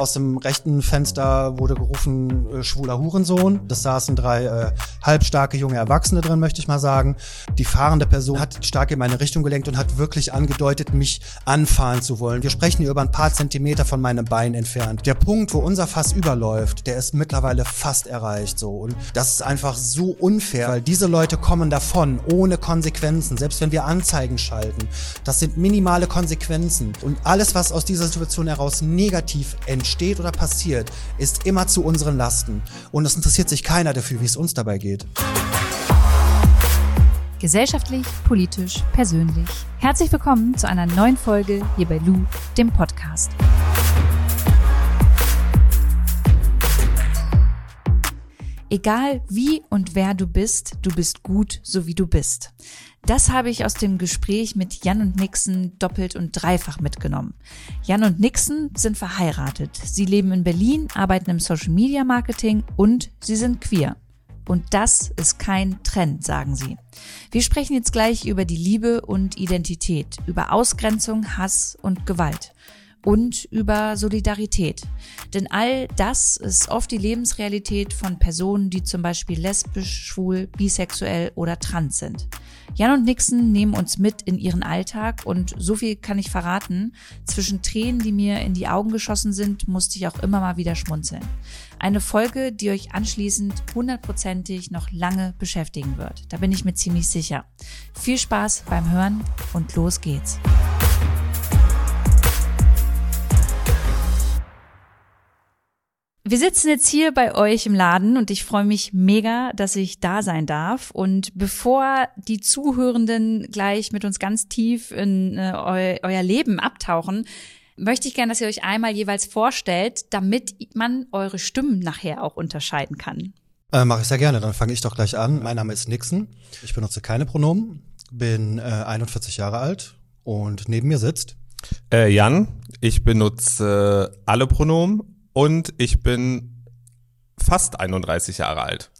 Aus dem rechten Fenster wurde gerufen, äh, schwuler Hurensohn. Das saßen drei äh, halbstarke junge Erwachsene drin, möchte ich mal sagen. Die fahrende Person hat stark in meine Richtung gelenkt und hat wirklich angedeutet, mich anfahren zu wollen. Wir sprechen hier über ein paar Zentimeter von meinem Bein entfernt. Der Punkt, wo unser Fass überläuft, der ist mittlerweile fast erreicht so. Und das ist einfach so unfair, weil diese Leute kommen davon ohne Konsequenzen. Selbst wenn wir Anzeigen schalten, das sind minimale Konsequenzen. Und alles, was aus dieser Situation heraus negativ entsteht oder passiert, ist immer zu unseren Lasten. Und es interessiert sich keiner dafür, wie es uns dabei geht. Gesellschaftlich, politisch, persönlich. Herzlich willkommen zu einer neuen Folge hier bei Lou, dem Podcast. Egal wie und wer du bist, du bist gut, so wie du bist. Das habe ich aus dem Gespräch mit Jan und Nixon doppelt und dreifach mitgenommen. Jan und Nixon sind verheiratet. Sie leben in Berlin, arbeiten im Social Media Marketing und sie sind queer. Und das ist kein Trend, sagen sie. Wir sprechen jetzt gleich über die Liebe und Identität, über Ausgrenzung, Hass und Gewalt und über Solidarität. Denn all das ist oft die Lebensrealität von Personen, die zum Beispiel lesbisch, schwul, bisexuell oder trans sind. Jan und Nixon nehmen uns mit in ihren Alltag und so viel kann ich verraten, zwischen Tränen, die mir in die Augen geschossen sind, musste ich auch immer mal wieder schmunzeln. Eine Folge, die euch anschließend hundertprozentig noch lange beschäftigen wird. Da bin ich mir ziemlich sicher. Viel Spaß beim Hören und los geht's. Wir sitzen jetzt hier bei euch im Laden und ich freue mich mega, dass ich da sein darf. Und bevor die Zuhörenden gleich mit uns ganz tief in äh, eu euer Leben abtauchen, möchte ich gerne, dass ihr euch einmal jeweils vorstellt, damit man eure Stimmen nachher auch unterscheiden kann. Äh, Mache ich sehr gerne, dann fange ich doch gleich an. Mein Name ist Nixon. Ich benutze keine Pronomen, bin äh, 41 Jahre alt und neben mir sitzt. Äh, Jan, ich benutze alle Pronomen und ich bin fast 31 Jahre alt.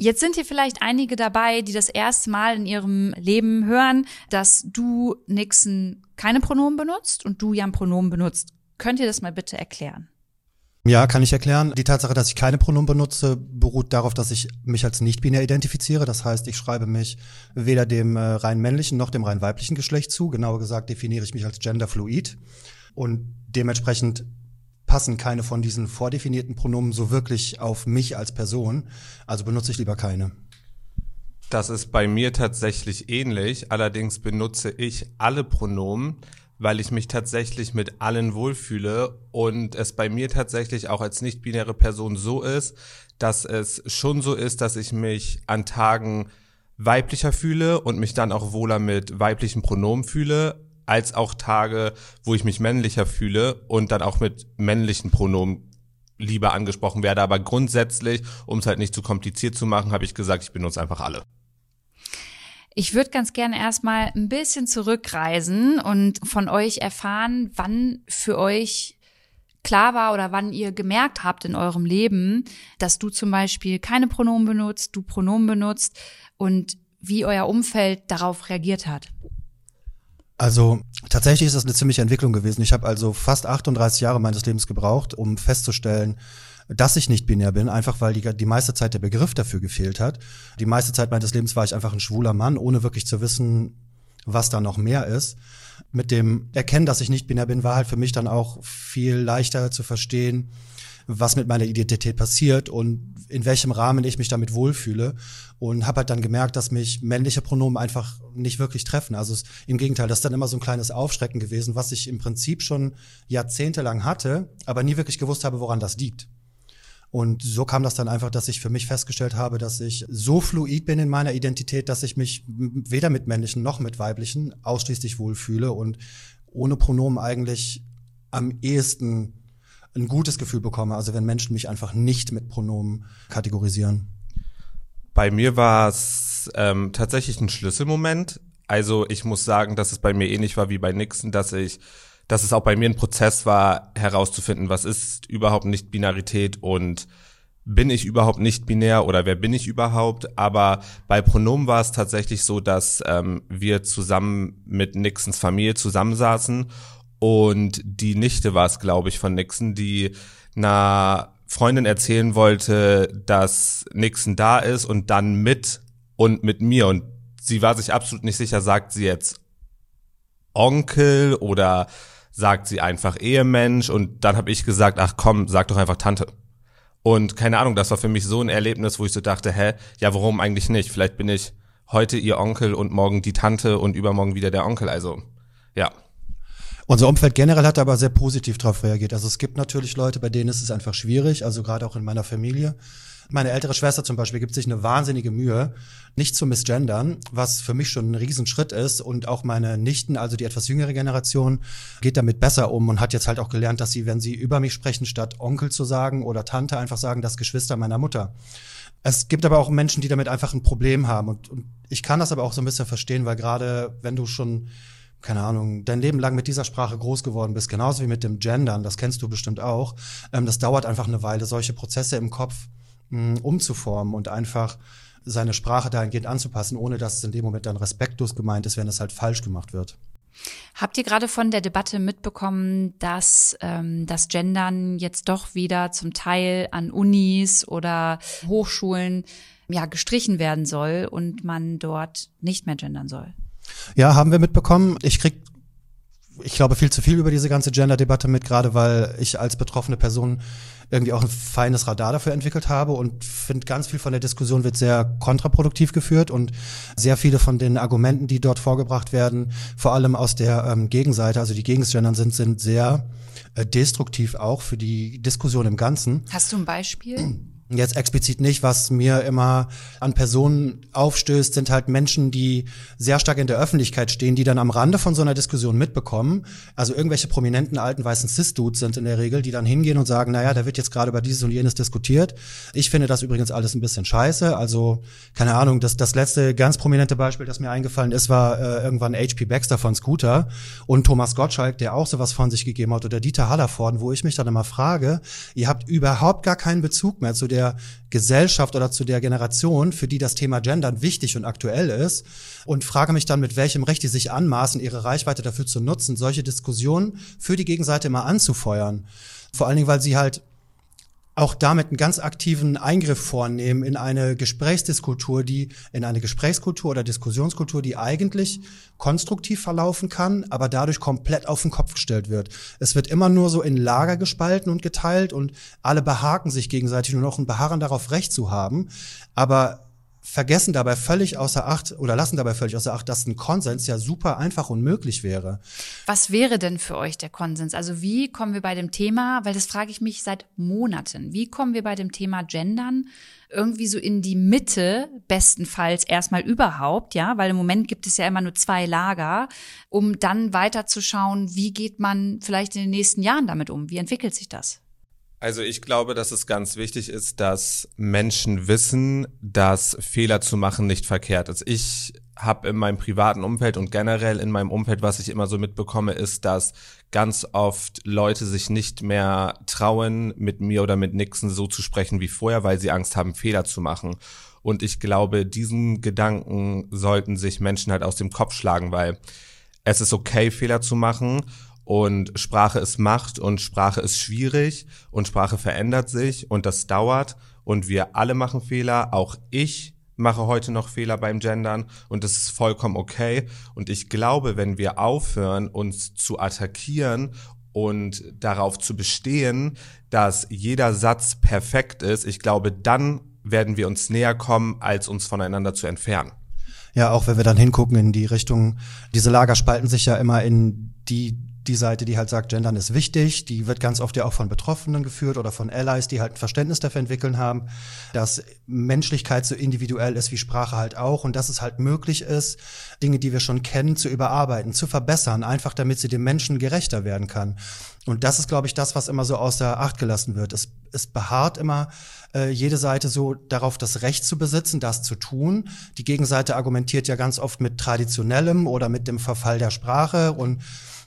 Jetzt sind hier vielleicht einige dabei, die das erste Mal in ihrem Leben hören, dass du Nixon keine Pronomen benutzt und du Jan Pronomen benutzt. Könnt ihr das mal bitte erklären? Ja, kann ich erklären. Die Tatsache, dass ich keine Pronomen benutze, beruht darauf, dass ich mich als nicht-binär identifiziere. Das heißt, ich schreibe mich weder dem äh, rein männlichen noch dem rein weiblichen Geschlecht zu. Genauer gesagt definiere ich mich als genderfluid. Und dementsprechend passen keine von diesen vordefinierten Pronomen so wirklich auf mich als Person. Also benutze ich lieber keine. Das ist bei mir tatsächlich ähnlich. Allerdings benutze ich alle Pronomen, weil ich mich tatsächlich mit allen wohlfühle und es bei mir tatsächlich auch als nicht-binäre Person so ist, dass es schon so ist, dass ich mich an Tagen weiblicher fühle und mich dann auch wohler mit weiblichen Pronomen fühle, als auch Tage, wo ich mich männlicher fühle und dann auch mit männlichen Pronomen lieber angesprochen werde. Aber grundsätzlich, um es halt nicht zu kompliziert zu machen, habe ich gesagt, ich benutze einfach alle. Ich würde ganz gerne erstmal ein bisschen zurückreisen und von euch erfahren, wann für euch klar war oder wann ihr gemerkt habt in eurem Leben, dass du zum Beispiel keine Pronomen benutzt, du Pronomen benutzt und wie euer Umfeld darauf reagiert hat. Also tatsächlich ist das eine ziemliche Entwicklung gewesen. Ich habe also fast 38 Jahre meines Lebens gebraucht, um festzustellen, dass ich nicht binär bin, einfach weil die, die meiste Zeit der Begriff dafür gefehlt hat. Die meiste Zeit meines Lebens war ich einfach ein schwuler Mann, ohne wirklich zu wissen, was da noch mehr ist. Mit dem Erkennen, dass ich nicht binär bin, war halt für mich dann auch viel leichter zu verstehen, was mit meiner Identität passiert und in welchem Rahmen ich mich damit wohlfühle und habe halt dann gemerkt, dass mich männliche Pronomen einfach nicht wirklich treffen. Also es, im Gegenteil, das ist dann immer so ein kleines Aufschrecken gewesen, was ich im Prinzip schon jahrzehntelang hatte, aber nie wirklich gewusst habe, woran das liegt. Und so kam das dann einfach, dass ich für mich festgestellt habe, dass ich so fluid bin in meiner Identität, dass ich mich weder mit männlichen noch mit weiblichen ausschließlich wohlfühle und ohne Pronomen eigentlich am ehesten ein gutes Gefühl bekomme, also wenn Menschen mich einfach nicht mit Pronomen kategorisieren. Bei mir war es ähm, tatsächlich ein Schlüsselmoment. Also ich muss sagen, dass es bei mir ähnlich war wie bei Nixon, dass ich, dass es auch bei mir ein Prozess war, herauszufinden, was ist überhaupt nicht Binarität und bin ich überhaupt nicht binär oder wer bin ich überhaupt? Aber bei Pronomen war es tatsächlich so, dass ähm, wir zusammen mit Nixons Familie zusammensaßen und die Nichte war es, glaube ich, von Nixon, die einer Freundin erzählen wollte, dass Nixon da ist und dann mit und mit mir und sie war sich absolut nicht sicher, sagt sie jetzt Onkel oder sagt sie einfach Ehemensch und dann habe ich gesagt, ach komm, sag doch einfach Tante. Und keine Ahnung, das war für mich so ein Erlebnis, wo ich so dachte, hä, ja, warum eigentlich nicht? Vielleicht bin ich heute ihr Onkel und morgen die Tante und übermorgen wieder der Onkel. Also, ja. Unser Umfeld generell hat aber sehr positiv darauf reagiert. Also es gibt natürlich Leute, bei denen ist es einfach schwierig, also gerade auch in meiner Familie. Meine ältere Schwester zum Beispiel gibt sich eine wahnsinnige Mühe, nicht zu misgendern, was für mich schon ein Riesenschritt ist. Und auch meine Nichten, also die etwas jüngere Generation, geht damit besser um und hat jetzt halt auch gelernt, dass sie, wenn sie über mich sprechen, statt Onkel zu sagen oder Tante, einfach sagen, das Geschwister meiner Mutter. Es gibt aber auch Menschen, die damit einfach ein Problem haben. Und, und ich kann das aber auch so ein bisschen verstehen, weil gerade wenn du schon keine Ahnung, dein Leben lang mit dieser Sprache groß geworden bist, genauso wie mit dem Gendern, das kennst du bestimmt auch. Ähm, das dauert einfach eine Weile, solche Prozesse im Kopf mh, umzuformen und einfach seine Sprache dahingehend anzupassen, ohne dass es in dem Moment dann respektlos gemeint ist, wenn es halt falsch gemacht wird. Habt ihr gerade von der Debatte mitbekommen, dass ähm, das Gendern jetzt doch wieder zum Teil an Unis oder Hochschulen ja gestrichen werden soll und man dort nicht mehr gendern soll? Ja, haben wir mitbekommen. Ich krieg ich glaube, viel zu viel über diese ganze Gender-Debatte mit, gerade weil ich als betroffene Person irgendwie auch ein feines Radar dafür entwickelt habe und finde, ganz viel von der Diskussion wird sehr kontraproduktiv geführt und sehr viele von den Argumenten, die dort vorgebracht werden, vor allem aus der ähm, Gegenseite, also die gegen Gendern sind, sind sehr äh, destruktiv auch für die Diskussion im Ganzen. Hast du ein Beispiel? Jetzt explizit nicht, was mir immer an Personen aufstößt, sind halt Menschen, die sehr stark in der Öffentlichkeit stehen, die dann am Rande von so einer Diskussion mitbekommen. Also irgendwelche prominenten alten weißen Cis-Dudes sind in der Regel, die dann hingehen und sagen, naja, da wird jetzt gerade über dieses und jenes diskutiert. Ich finde das übrigens alles ein bisschen scheiße. Also, keine Ahnung, das, das letzte ganz prominente Beispiel, das mir eingefallen ist, war äh, irgendwann HP Baxter von Scooter und Thomas Gottschalk, der auch sowas von sich gegeben hat, oder Dieter Hallervorden, wo ich mich dann immer frage, ihr habt überhaupt gar keinen Bezug mehr zu der der Gesellschaft oder zu der Generation, für die das Thema Gendern wichtig und aktuell ist und frage mich dann, mit welchem Recht die sich anmaßen, ihre Reichweite dafür zu nutzen, solche Diskussionen für die Gegenseite immer anzufeuern. Vor allen Dingen, weil sie halt auch damit einen ganz aktiven Eingriff vornehmen in eine Gesprächsdiskultur, die in eine Gesprächskultur oder Diskussionskultur, die eigentlich konstruktiv verlaufen kann, aber dadurch komplett auf den Kopf gestellt wird. Es wird immer nur so in Lager gespalten und geteilt und alle behaken sich gegenseitig nur noch und beharren darauf Recht zu haben, aber vergessen dabei völlig außer Acht oder lassen dabei völlig außer Acht, dass ein Konsens ja super einfach und möglich wäre. Was wäre denn für euch der Konsens? Also wie kommen wir bei dem Thema, weil das frage ich mich seit Monaten, wie kommen wir bei dem Thema Gendern irgendwie so in die Mitte, bestenfalls erstmal überhaupt, ja, weil im Moment gibt es ja immer nur zwei Lager, um dann weiterzuschauen, wie geht man vielleicht in den nächsten Jahren damit um? Wie entwickelt sich das? Also ich glaube, dass es ganz wichtig ist, dass Menschen wissen, dass Fehler zu machen nicht verkehrt ist. Ich habe in meinem privaten Umfeld und generell in meinem Umfeld, was ich immer so mitbekomme, ist, dass ganz oft Leute sich nicht mehr trauen, mit mir oder mit Nixon so zu sprechen wie vorher, weil sie Angst haben, Fehler zu machen. Und ich glaube, diesen Gedanken sollten sich Menschen halt aus dem Kopf schlagen, weil es ist okay, Fehler zu machen und Sprache ist Macht und Sprache ist schwierig und Sprache verändert sich und das dauert und wir alle machen Fehler, auch ich mache heute noch Fehler beim Gendern und das ist vollkommen okay. Und ich glaube, wenn wir aufhören, uns zu attackieren und darauf zu bestehen, dass jeder Satz perfekt ist, ich glaube, dann werden wir uns näher kommen, als uns voneinander zu entfernen. Ja, auch wenn wir dann hingucken in die Richtung, diese Lager spalten sich ja immer in die die Seite, die halt sagt, Gendern ist wichtig, die wird ganz oft ja auch von Betroffenen geführt oder von Allies, die halt ein Verständnis dafür entwickeln haben, dass Menschlichkeit so individuell ist wie Sprache halt auch und dass es halt möglich ist, Dinge, die wir schon kennen, zu überarbeiten, zu verbessern, einfach damit sie dem Menschen gerechter werden kann. Und das ist, glaube ich, das, was immer so außer Acht gelassen wird. Es, es beharrt immer äh, jede Seite so darauf, das Recht zu besitzen, das zu tun. Die Gegenseite argumentiert ja ganz oft mit traditionellem oder mit dem Verfall der Sprache und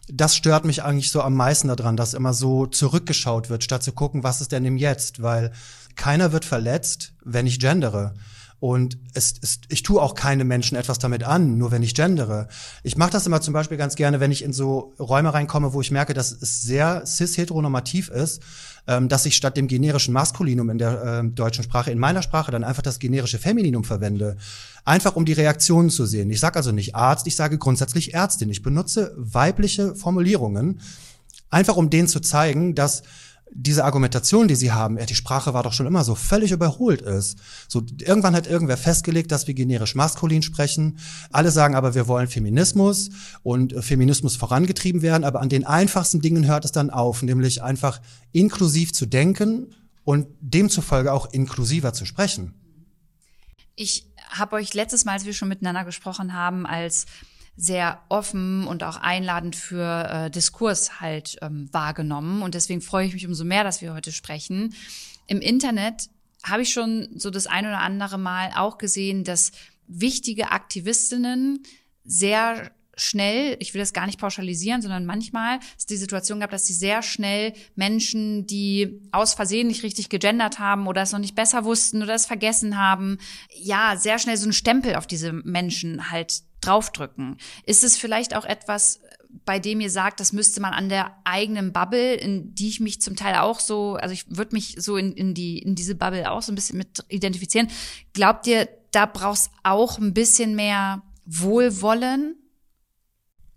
das stört mich eigentlich so am meisten daran, dass immer so zurückgeschaut wird, statt zu gucken, was ist denn im Jetzt, weil keiner wird verletzt, wenn ich gendere. Und es, es, ich tue auch keine Menschen etwas damit an, nur wenn ich gendere. Ich mache das immer zum Beispiel ganz gerne, wenn ich in so Räume reinkomme, wo ich merke, dass es sehr cis-heteronormativ ist, ähm, dass ich statt dem generischen Maskulinum in der äh, deutschen Sprache in meiner Sprache dann einfach das generische Femininum verwende. Einfach um die Reaktionen zu sehen. Ich sage also nicht Arzt, ich sage grundsätzlich Ärztin. Ich benutze weibliche Formulierungen, einfach um denen zu zeigen, dass diese Argumentation, die sie haben, ja, die Sprache war doch schon immer so völlig überholt ist. So irgendwann hat irgendwer festgelegt, dass wir generisch maskulin sprechen. Alle sagen aber, wir wollen Feminismus und äh, Feminismus vorangetrieben werden, aber an den einfachsten Dingen hört es dann auf, nämlich einfach inklusiv zu denken und demzufolge auch inklusiver zu sprechen. Ich habe euch letztes Mal, als wir schon miteinander gesprochen haben, als sehr offen und auch einladend für äh, Diskurs halt ähm, wahrgenommen. Und deswegen freue ich mich umso mehr, dass wir heute sprechen. Im Internet habe ich schon so das ein oder andere Mal auch gesehen, dass wichtige Aktivistinnen sehr schnell, ich will das gar nicht pauschalisieren, sondern manchmal ist die Situation gab, dass sie sehr schnell Menschen, die aus Versehen nicht richtig gegendert haben oder es noch nicht besser wussten oder es vergessen haben, ja, sehr schnell so einen Stempel auf diese Menschen halt draufdrücken. Ist es vielleicht auch etwas, bei dem ihr sagt, das müsste man an der eigenen Bubble, in die ich mich zum Teil auch so, also ich würde mich so in, in die in diese Bubble auch so ein bisschen mit identifizieren. Glaubt ihr, da brauchst auch ein bisschen mehr Wohlwollen?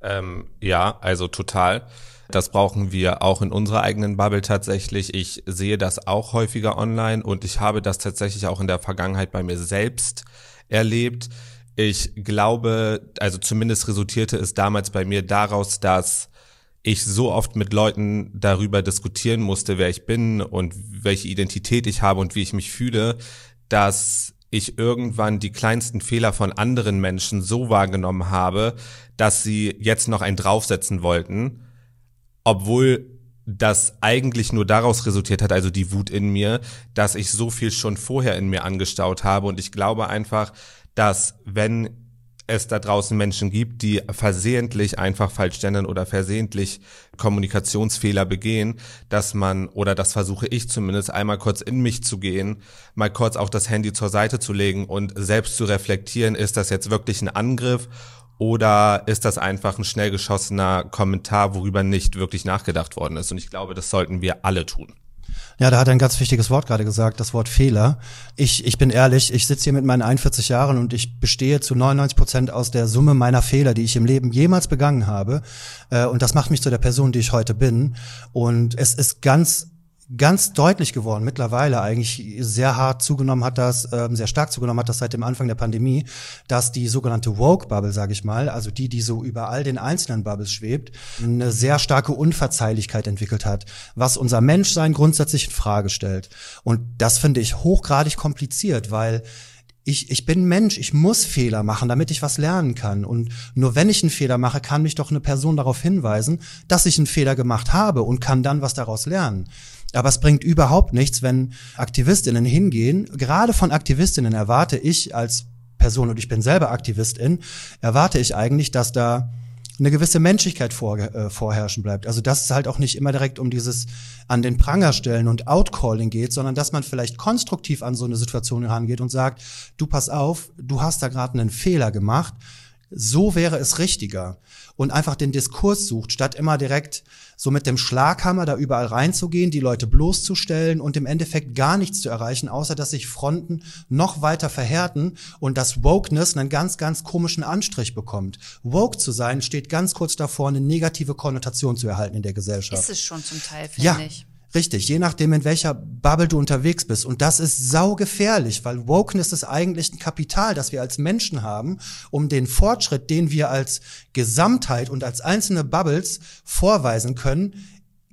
Ähm, ja, also total. Das brauchen wir auch in unserer eigenen Bubble tatsächlich. Ich sehe das auch häufiger online und ich habe das tatsächlich auch in der Vergangenheit bei mir selbst erlebt ich glaube, also zumindest resultierte es damals bei mir daraus, dass ich so oft mit Leuten darüber diskutieren musste, wer ich bin und welche Identität ich habe und wie ich mich fühle, dass ich irgendwann die kleinsten Fehler von anderen Menschen so wahrgenommen habe, dass sie jetzt noch einen draufsetzen wollten, obwohl das eigentlich nur daraus resultiert hat, also die Wut in mir, dass ich so viel schon vorher in mir angestaut habe. Und ich glaube einfach, dass wenn es da draußen Menschen gibt, die versehentlich einfach falsch gendern oder versehentlich Kommunikationsfehler begehen, dass man, oder das versuche ich zumindest, einmal kurz in mich zu gehen, mal kurz auch das Handy zur Seite zu legen und selbst zu reflektieren, ist das jetzt wirklich ein Angriff oder ist das einfach ein schnell geschossener Kommentar, worüber nicht wirklich nachgedacht worden ist? Und ich glaube, das sollten wir alle tun. Ja, da hat er ein ganz wichtiges Wort gerade gesagt, das Wort Fehler. Ich, ich bin ehrlich, ich sitze hier mit meinen 41 Jahren und ich bestehe zu 99 Prozent aus der Summe meiner Fehler, die ich im Leben jemals begangen habe. Äh, und das macht mich zu der Person, die ich heute bin. Und es ist ganz ganz deutlich geworden, mittlerweile eigentlich sehr hart zugenommen hat das, ähm, sehr stark zugenommen hat das seit dem Anfang der Pandemie, dass die sogenannte Woke-Bubble, sage ich mal, also die, die so über all den einzelnen Bubbles schwebt, eine sehr starke Unverzeihlichkeit entwickelt hat, was unser Menschsein grundsätzlich in Frage stellt. Und das finde ich hochgradig kompliziert, weil ich, ich bin Mensch, ich muss Fehler machen, damit ich was lernen kann. Und nur wenn ich einen Fehler mache, kann mich doch eine Person darauf hinweisen, dass ich einen Fehler gemacht habe und kann dann was daraus lernen. Aber es bringt überhaupt nichts, wenn Aktivistinnen hingehen. Gerade von Aktivistinnen erwarte ich als Person, und ich bin selber Aktivistin, erwarte ich eigentlich, dass da eine gewisse Menschlichkeit vor, äh, vorherrschen bleibt. Also dass es halt auch nicht immer direkt um dieses an den Pranger stellen und Outcalling geht, sondern dass man vielleicht konstruktiv an so eine Situation herangeht und sagt, du pass auf, du hast da gerade einen Fehler gemacht, so wäre es richtiger und einfach den Diskurs sucht, statt immer direkt so mit dem Schlaghammer da überall reinzugehen, die Leute bloßzustellen und im Endeffekt gar nichts zu erreichen, außer dass sich Fronten noch weiter verhärten und dass Wokeness einen ganz, ganz komischen Anstrich bekommt. Woke zu sein steht ganz kurz davor, eine negative Konnotation zu erhalten in der Gesellschaft. Ist es schon zum Teil, finde ja. ich. Richtig, je nachdem, in welcher Bubble du unterwegs bist. Und das ist saugefährlich, weil Wokeness ist eigentlich ein Kapital, das wir als Menschen haben, um den Fortschritt, den wir als Gesamtheit und als einzelne Bubbles vorweisen können,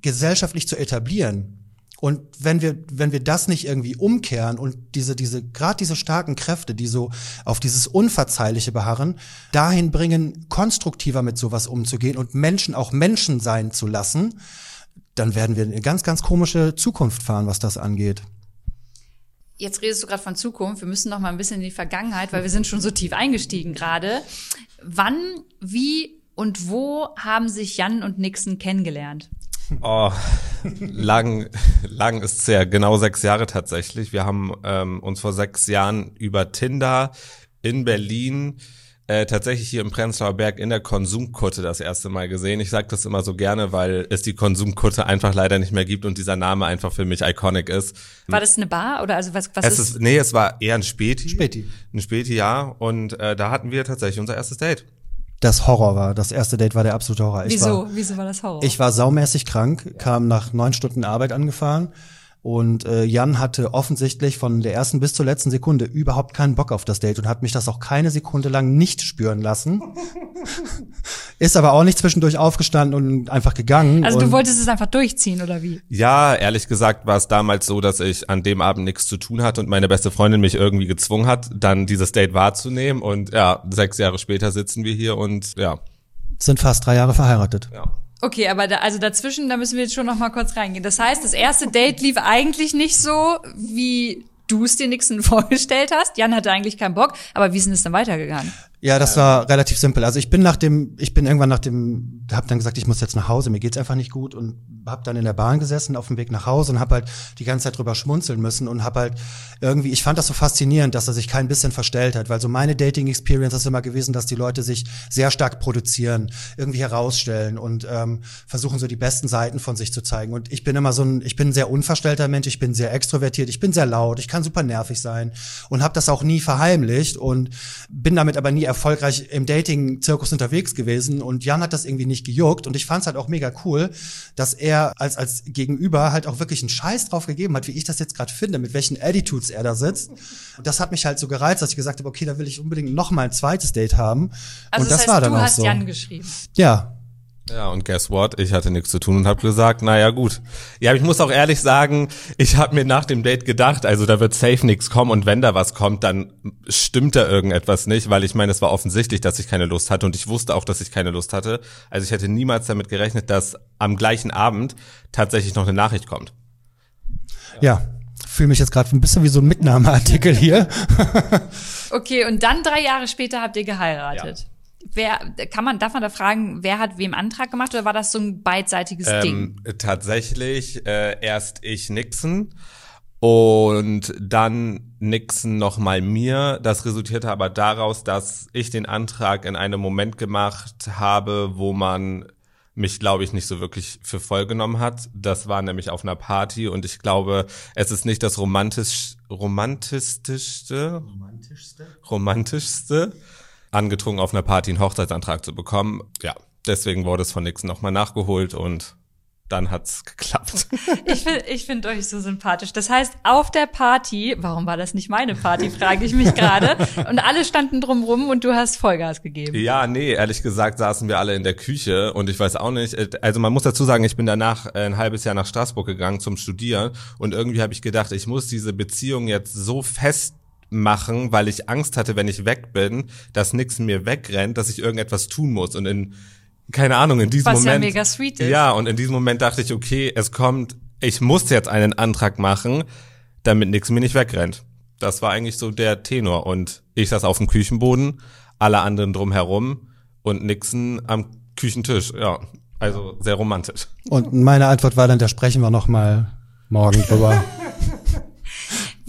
gesellschaftlich zu etablieren. Und wenn wir, wenn wir das nicht irgendwie umkehren und diese, diese, gerade diese starken Kräfte, die so auf dieses Unverzeihliche beharren, dahin bringen, konstruktiver mit sowas umzugehen und Menschen auch Menschen sein zu lassen, dann werden wir eine ganz, ganz komische Zukunft fahren, was das angeht. Jetzt redest du gerade von Zukunft. Wir müssen noch mal ein bisschen in die Vergangenheit, weil wir sind schon so tief eingestiegen gerade. Wann, wie und wo haben sich Jan und Nixon kennengelernt? Oh, lang, lang ist sehr genau sechs Jahre tatsächlich. Wir haben ähm, uns vor sechs Jahren über Tinder in Berlin äh, tatsächlich hier im Prenzlauer Berg in der Konsumkutte das erste Mal gesehen. Ich sage das immer so gerne, weil es die Konsumkutte einfach leider nicht mehr gibt und dieser Name einfach für mich iconic ist. War das eine Bar oder also was, was es ist? Nee, es war eher ein Späti. Späti. Ein Späti, ja. Und äh, da hatten wir tatsächlich unser erstes Date. Das Horror war. Das erste Date war der absolute Horror. Ich Wieso? War, Wieso war das Horror? Ich war saumäßig krank, kam nach neun Stunden Arbeit angefahren und äh, Jan hatte offensichtlich von der ersten bis zur letzten Sekunde überhaupt keinen Bock auf das Date und hat mich das auch keine Sekunde lang nicht spüren lassen. Ist aber auch nicht zwischendurch aufgestanden und einfach gegangen. also du wolltest es einfach durchziehen oder wie? Ja, ehrlich gesagt war es damals so, dass ich an dem Abend nichts zu tun hatte und meine beste Freundin mich irgendwie gezwungen hat, dann dieses Date wahrzunehmen. Und ja, sechs Jahre später sitzen wir hier und ja. sind fast drei Jahre verheiratet. ja. Okay, aber da, also dazwischen, da müssen wir jetzt schon noch mal kurz reingehen. Das heißt, das erste Date lief eigentlich nicht so, wie du es dir Nixon vorgestellt hast. Jan hatte eigentlich keinen Bock, aber wie ist denn es dann weitergegangen? Ja, das war relativ simpel. Also ich bin nach dem, ich bin irgendwann nach dem, hab dann gesagt, ich muss jetzt nach Hause, mir geht's einfach nicht gut und hab dann in der Bahn gesessen auf dem Weg nach Hause und hab halt die ganze Zeit drüber schmunzeln müssen und hab halt irgendwie, ich fand das so faszinierend, dass er sich kein bisschen verstellt hat, weil so meine Dating Experience ist immer gewesen, dass die Leute sich sehr stark produzieren, irgendwie herausstellen und ähm, versuchen so die besten Seiten von sich zu zeigen. Und ich bin immer so ein, ich bin ein sehr unverstellter Mensch, ich bin sehr extrovertiert, ich bin sehr laut, ich kann super nervig sein und hab das auch nie verheimlicht und bin damit aber nie erfolgreich im Dating-Zirkus unterwegs gewesen und Jan hat das irgendwie nicht gejuckt und ich fand es halt auch mega cool, dass er als, als Gegenüber halt auch wirklich einen Scheiß drauf gegeben hat, wie ich das jetzt gerade finde, mit welchen Attitudes er da sitzt. Und das hat mich halt so gereizt, dass ich gesagt habe, okay, da will ich unbedingt noch mal ein zweites Date haben. Also und das, das, heißt, war dann du auch hast so. Jan geschrieben. Ja, Ja, und guess what? Ich hatte nichts zu tun und habe gesagt, naja gut. Ja, ich muss auch ehrlich sagen, ich habe mir nach dem Date gedacht, also da wird safe nichts kommen und wenn da was kommt, dann stimmt da irgendetwas nicht, weil ich meine, es war offensichtlich, dass ich keine Lust hatte und ich wusste auch, dass ich keine Lust hatte. Also ich hätte niemals damit gerechnet, dass am gleichen Abend tatsächlich noch eine Nachricht kommt. ja. Fühle mich jetzt gerade ein bisschen wie so ein Mitnahmeartikel hier. Okay, und dann drei Jahre später habt ihr geheiratet. Wer, kann man, darf man da fragen, wer hat wem Antrag gemacht oder war das so ein beidseitiges Ding? Ähm, tatsächlich äh, erst ich Nixon und dann Nixon nochmal mir. Das resultierte aber daraus, dass ich den Antrag in einem Moment gemacht habe, wo man mich, glaube ich, nicht so wirklich für voll genommen hat. Das war nämlich auf einer Party und ich glaube, es ist nicht das romantisch, romantischste, romantischste, angetrunken auf einer Party einen Hochzeitsantrag zu bekommen. Ja, deswegen wurde es von Nixon nochmal nachgeholt und dann hat's geklappt. Ich finde ich find euch so sympathisch. Das heißt, auf der Party, warum war das nicht meine Party, frage ich mich gerade. Und alle standen drumrum und du hast Vollgas gegeben. Ja, nee, ehrlich gesagt saßen wir alle in der Küche und ich weiß auch nicht, äh, also man muss dazu sagen, ich bin danach äh, ein halbes Jahr nach Straßburg gegangen zum Studieren und irgendwie habe ich gedacht, ich muss diese Beziehung jetzt so fest machen, weil ich Angst hatte, wenn ich weg bin, dass nix mir wegrennt, dass ich irgendetwas tun muss und in keine Ahnung, in diesem Was ja Moment mega sweet ist. Ja, und in diesem Moment dachte ich, okay, es kommt, ich muss jetzt einen Antrag machen, damit nix mir nicht wegrennt. Das war eigentlich so der Tenor und ich saß auf dem Küchenboden, alle anderen drumherum und Nixon am Küchentisch. Ja, also sehr romantisch. Und meine Antwort war dann, da sprechen wir noch mal morgen drüber.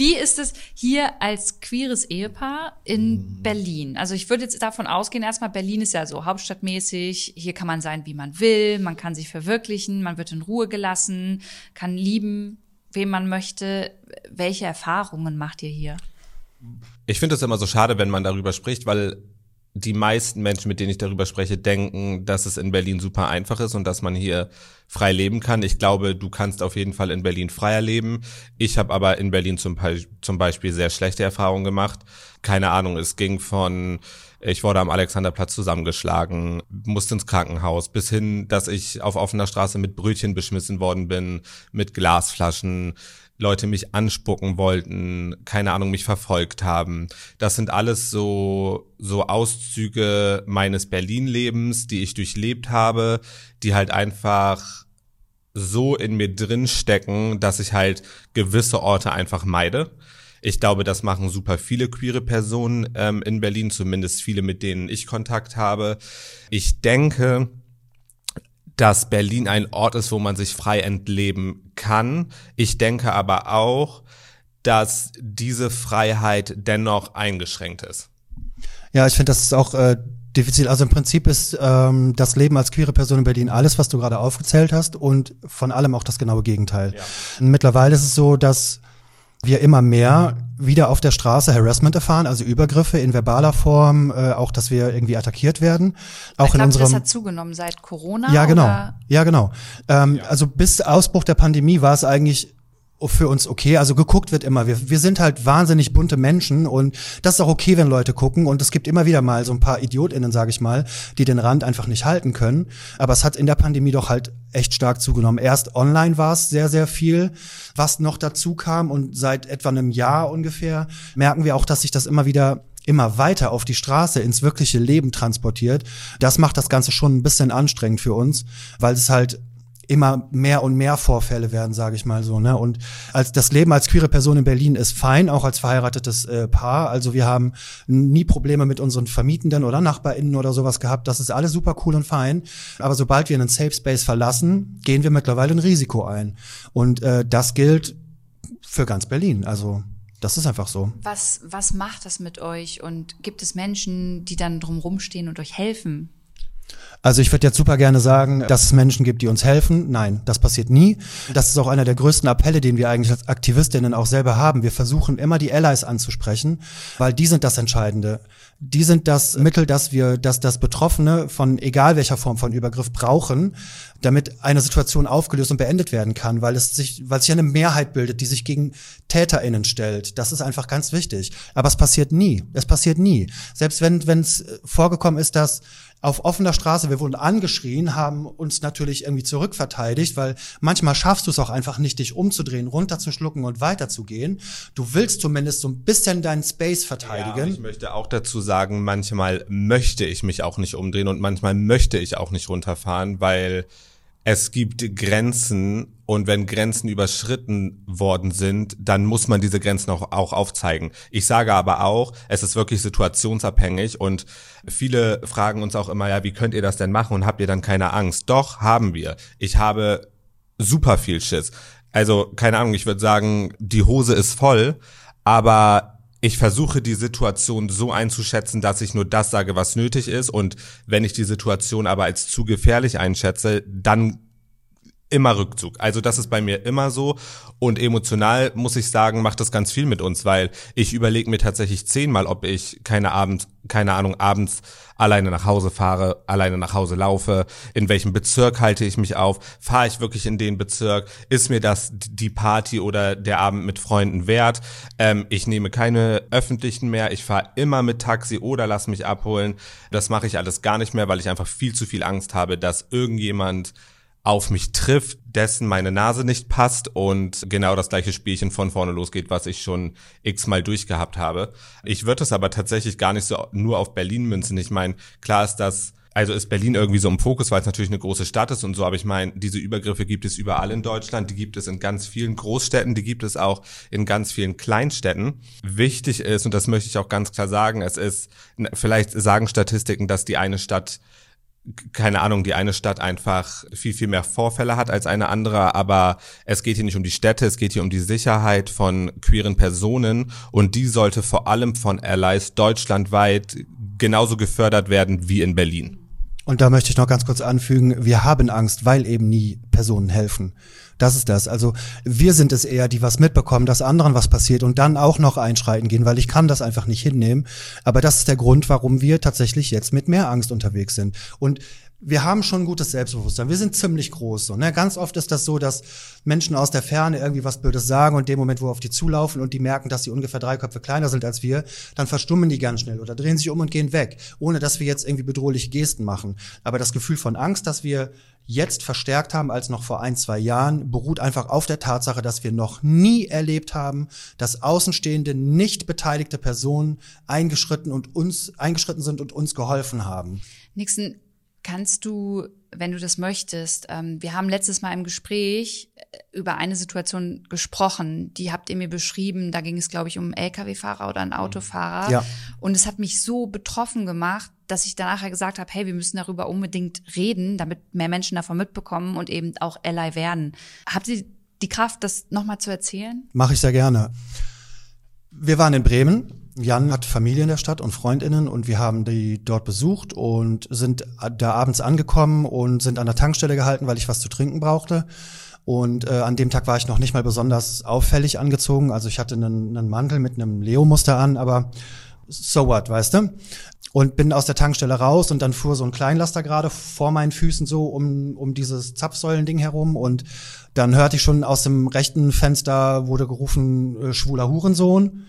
Wie ist es hier als queeres Ehepaar in Berlin? Also ich würde jetzt davon ausgehen, erstmal Berlin ist ja so hauptstadtmäßig, hier kann man sein, wie man will, man kann sich verwirklichen, man wird in Ruhe gelassen, kann lieben, wem man möchte. Welche Erfahrungen macht ihr hier? Ich finde es immer so schade, wenn man darüber spricht, weil die meisten Menschen, mit denen ich darüber spreche, denken, dass es in Berlin super einfach ist und dass man hier frei leben kann. Ich glaube, du kannst auf jeden Fall in Berlin freier leben. Ich habe aber in Berlin zum, zum Beispiel sehr schlechte Erfahrungen gemacht. Keine Ahnung, es ging von, ich wurde am Alexanderplatz zusammengeschlagen, musste ins Krankenhaus, bis hin, dass ich auf offener Straße mit Brötchen beschmissen worden bin, mit Glasflaschen, Leute mich anspucken wollten, keine Ahnung, mich verfolgt haben. Das sind alles so, so Auszüge meines Berlin-Lebens, die ich durchlebt habe, die halt einfach so in mir drin stecken, dass ich halt gewisse Orte einfach meide. Ich glaube, das machen super viele queere Personen ähm, in Berlin, zumindest viele, mit denen ich Kontakt habe. Ich denke, dass Berlin ein Ort ist, wo man sich frei entleben kann. Ich denke aber auch, dass diese Freiheit dennoch eingeschränkt ist. Ja, ich finde, das ist auch äh, diffizil. Also im Prinzip ist ähm, das Leben als queere Person in Berlin alles, was du gerade aufgezählt hast und von allem auch das genaue Gegenteil. Ja. Mittlerweile ist es so, dass wir immer mehr wieder auf der Straße Harassment erfahren, also Übergriffe in verbaler Form, äh, auch dass wir irgendwie attackiert werden. Auch ich in unserem. Das hat zugenommen seit Corona. Ja, genau. Oder? Ja, genau. Ähm, ja. Also bis Ausbruch der Pandemie war es eigentlich für uns okay. Also geguckt wird immer. Wir, wir sind halt wahnsinnig bunte Menschen und das ist auch okay, wenn Leute gucken. Und es gibt immer wieder mal so ein paar IdiotInnen, sage ich mal, die den Rand einfach nicht halten können. Aber es hat in der Pandemie doch halt echt stark zugenommen. Erst online war es sehr, sehr viel, was noch dazu kam. Und seit etwa einem Jahr ungefähr merken wir auch, dass sich das immer wieder immer weiter auf die Straße ins wirkliche Leben transportiert. Das macht das Ganze schon ein bisschen anstrengend für uns, weil es halt immer mehr und mehr Vorfälle werden, sage ich mal so. Ne? Und als das Leben als queere Person in Berlin ist fein, auch als verheiratetes äh, Paar. Also wir haben nie Probleme mit unseren Vermietenden oder NachbarInnen oder sowas gehabt. Das ist alles super cool und fein. Aber sobald wir einen Safe Space verlassen, gehen wir mittlerweile ein Risiko ein. Und äh, das gilt für ganz Berlin. Also das ist einfach so. Was, was macht das mit euch? Und gibt es Menschen, die dann drumherum stehen und euch helfen? Also ich würde jetzt super gerne sagen, dass es Menschen gibt, die uns helfen. Nein, das passiert nie. Das ist auch einer der größten Appelle, den wir eigentlich als Aktivistinnen auch selber haben. Wir versuchen immer die Allies anzusprechen, weil die sind das Entscheidende. Die sind das Mittel, dass wir, dass das Betroffene von egal welcher Form von Übergriff brauchen, damit eine Situation aufgelöst und beendet werden kann, weil es sich, weil sich eine Mehrheit bildet, die sich gegen TäterInnen stellt. Das ist einfach ganz wichtig. Aber es passiert nie. Es passiert nie. Selbst wenn, wenn es vorgekommen ist, dass auf offener Straße, wir wurden angeschrien, haben uns natürlich irgendwie zurückverteidigt, weil manchmal schaffst du es auch einfach nicht, dich umzudrehen, runterzuschlucken und weiterzugehen. Du willst zumindest so ein bisschen deinen Space verteidigen. Ja, ich möchte auch dazu sagen, manchmal möchte ich mich auch nicht umdrehen und manchmal möchte ich auch nicht runterfahren, weil es gibt Grenzen und wenn Grenzen überschritten worden sind, dann muss man diese Grenzen auch, auch aufzeigen. Ich sage aber auch, es ist wirklich situationsabhängig und viele fragen uns auch immer, ja, wie könnt ihr das denn machen und habt ihr dann keine Angst? Doch, haben wir. Ich habe super viel Schiss. Also, keine Ahnung, ich würde sagen, die Hose ist voll, aber ich versuche die Situation so einzuschätzen, dass ich nur das sage, was nötig ist. Und wenn ich die Situation aber als zu gefährlich einschätze, dann immer Rückzug. Also das ist bei mir immer so. Und emotional muss ich sagen, macht das ganz viel mit uns, weil ich überlege mir tatsächlich zehnmal, ob ich keine Abend, keine Ahnung, abends alleine nach Hause fahre, alleine nach Hause laufe, in welchem Bezirk halte ich mich auf, fahre ich wirklich in den Bezirk, ist mir das die Party oder der Abend mit Freunden wert. Ähm, ich nehme keine öffentlichen mehr, ich fahre immer mit Taxi oder lass mich abholen. Das mache ich alles gar nicht mehr, weil ich einfach viel zu viel Angst habe, dass irgendjemand auf mich trifft, dessen meine Nase nicht passt und genau das gleiche Spielchen von vorne losgeht, was ich schon x-mal durchgehabt habe. Ich würde es aber tatsächlich gar nicht so nur auf Berlin münzen. Ich meine, klar ist das also ist Berlin irgendwie so im Fokus, weil es natürlich eine große Stadt ist und so, aber ich meine, diese Übergriffe gibt es überall in Deutschland, die gibt es in ganz vielen Großstädten, die gibt es auch in ganz vielen Kleinstädten. Wichtig ist, und das möchte ich auch ganz klar sagen, es ist, vielleicht sagen Statistiken, dass die eine Stadt keine Ahnung, die eine Stadt einfach viel, viel mehr Vorfälle hat als eine andere, aber es geht hier nicht um die Städte, es geht hier um die Sicherheit von queeren Personen und die sollte vor allem von Allies deutschlandweit genauso gefördert werden wie in Berlin. Und da möchte ich noch ganz kurz anfügen, wir haben Angst, weil eben nie Personen helfen. Das ist das. Also wir sind es eher, die was mitbekommen, dass anderen was passiert und dann auch noch einschreiten gehen, weil ich kann das einfach nicht hinnehmen. Aber das ist der Grund, warum wir tatsächlich jetzt mit mehr Angst unterwegs sind. Und wir haben schon ein gutes Selbstbewusstsein. Wir sind ziemlich groß. So, ne? Ganz oft ist das so, dass Menschen aus der Ferne irgendwie was Blödes sagen und dem Moment, wo wir auf die zulaufen und die merken, dass sie ungefähr drei Köpfe kleiner sind als wir, dann verstummen die ganz schnell oder drehen sich um und gehen weg, ohne dass wir jetzt irgendwie bedrohliche Gesten machen. Aber das Gefühl von Angst, dass wir jetzt verstärkt haben als noch vor ein, zwei Jahren, beruht einfach auf der Tatsache, dass wir noch nie erlebt haben, dass außenstehende, nicht beteiligte Personen eingeschritten und uns eingeschritten sind und uns geholfen haben. Nixon, Kannst du, wenn du das möchtest, ähm, wir haben letztes Mal im Gespräch äh, über eine Situation gesprochen, die habt ihr mir beschrieben, da ging es, glaube ich, um einen Lkw-Fahrer oder einen Autofahrer. Ja. Und es hat mich so betroffen gemacht, dass ich danach gesagt habe, hey, wir müssen darüber unbedingt reden, damit mehr Menschen davon mitbekommen und eben auch Ally werden. Habt ihr die Kraft, das nochmal zu erzählen? Mache ich sehr gerne. Wir waren in Bremen. Jan hat Familie in der Stadt und Freundinnen und wir haben die dort besucht und sind da abends angekommen und sind an der Tankstelle gehalten, weil ich was zu trinken brauchte. Und äh, an dem Tag war ich noch nicht mal besonders auffällig angezogen. Also ich hatte einen, einen Mantel mit einem Leo-Muster an, aber so what, weißt du? Und bin aus der Tankstelle raus und dann fuhr so ein Kleinlaster gerade vor meinen Füßen so um, um dieses Zapfsäulending herum und dann hörte ich schon aus dem rechten Fenster wurde gerufen, äh, schwuler Hurensohn.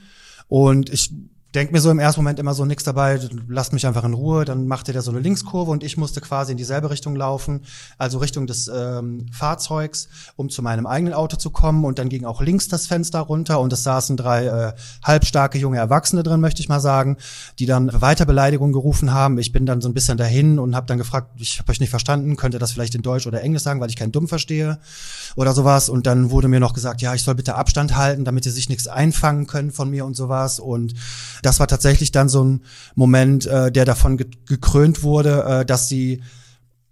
Und ich denk mir so im ersten Moment immer so nix dabei, lasst mich einfach in Ruhe. Dann machte der so eine Linkskurve und ich musste quasi in dieselbe Richtung laufen, also Richtung des ähm, Fahrzeugs, um zu meinem eigenen Auto zu kommen. Und dann ging auch links das Fenster runter und es saßen drei äh, halbstarke junge Erwachsene drin, möchte ich mal sagen, die dann weiter Beleidigungen gerufen haben. Ich bin dann so ein bisschen dahin und habe dann gefragt, ich habe euch nicht verstanden, könnt ihr das vielleicht in Deutsch oder Englisch sagen, weil ich kein Dumm verstehe oder sowas. Und dann wurde mir noch gesagt, ja, ich soll bitte Abstand halten, damit sie sich nichts einfangen können von mir und sowas. Und das war tatsächlich dann so ein Moment, äh, der davon ge gekrönt wurde, äh, dass sie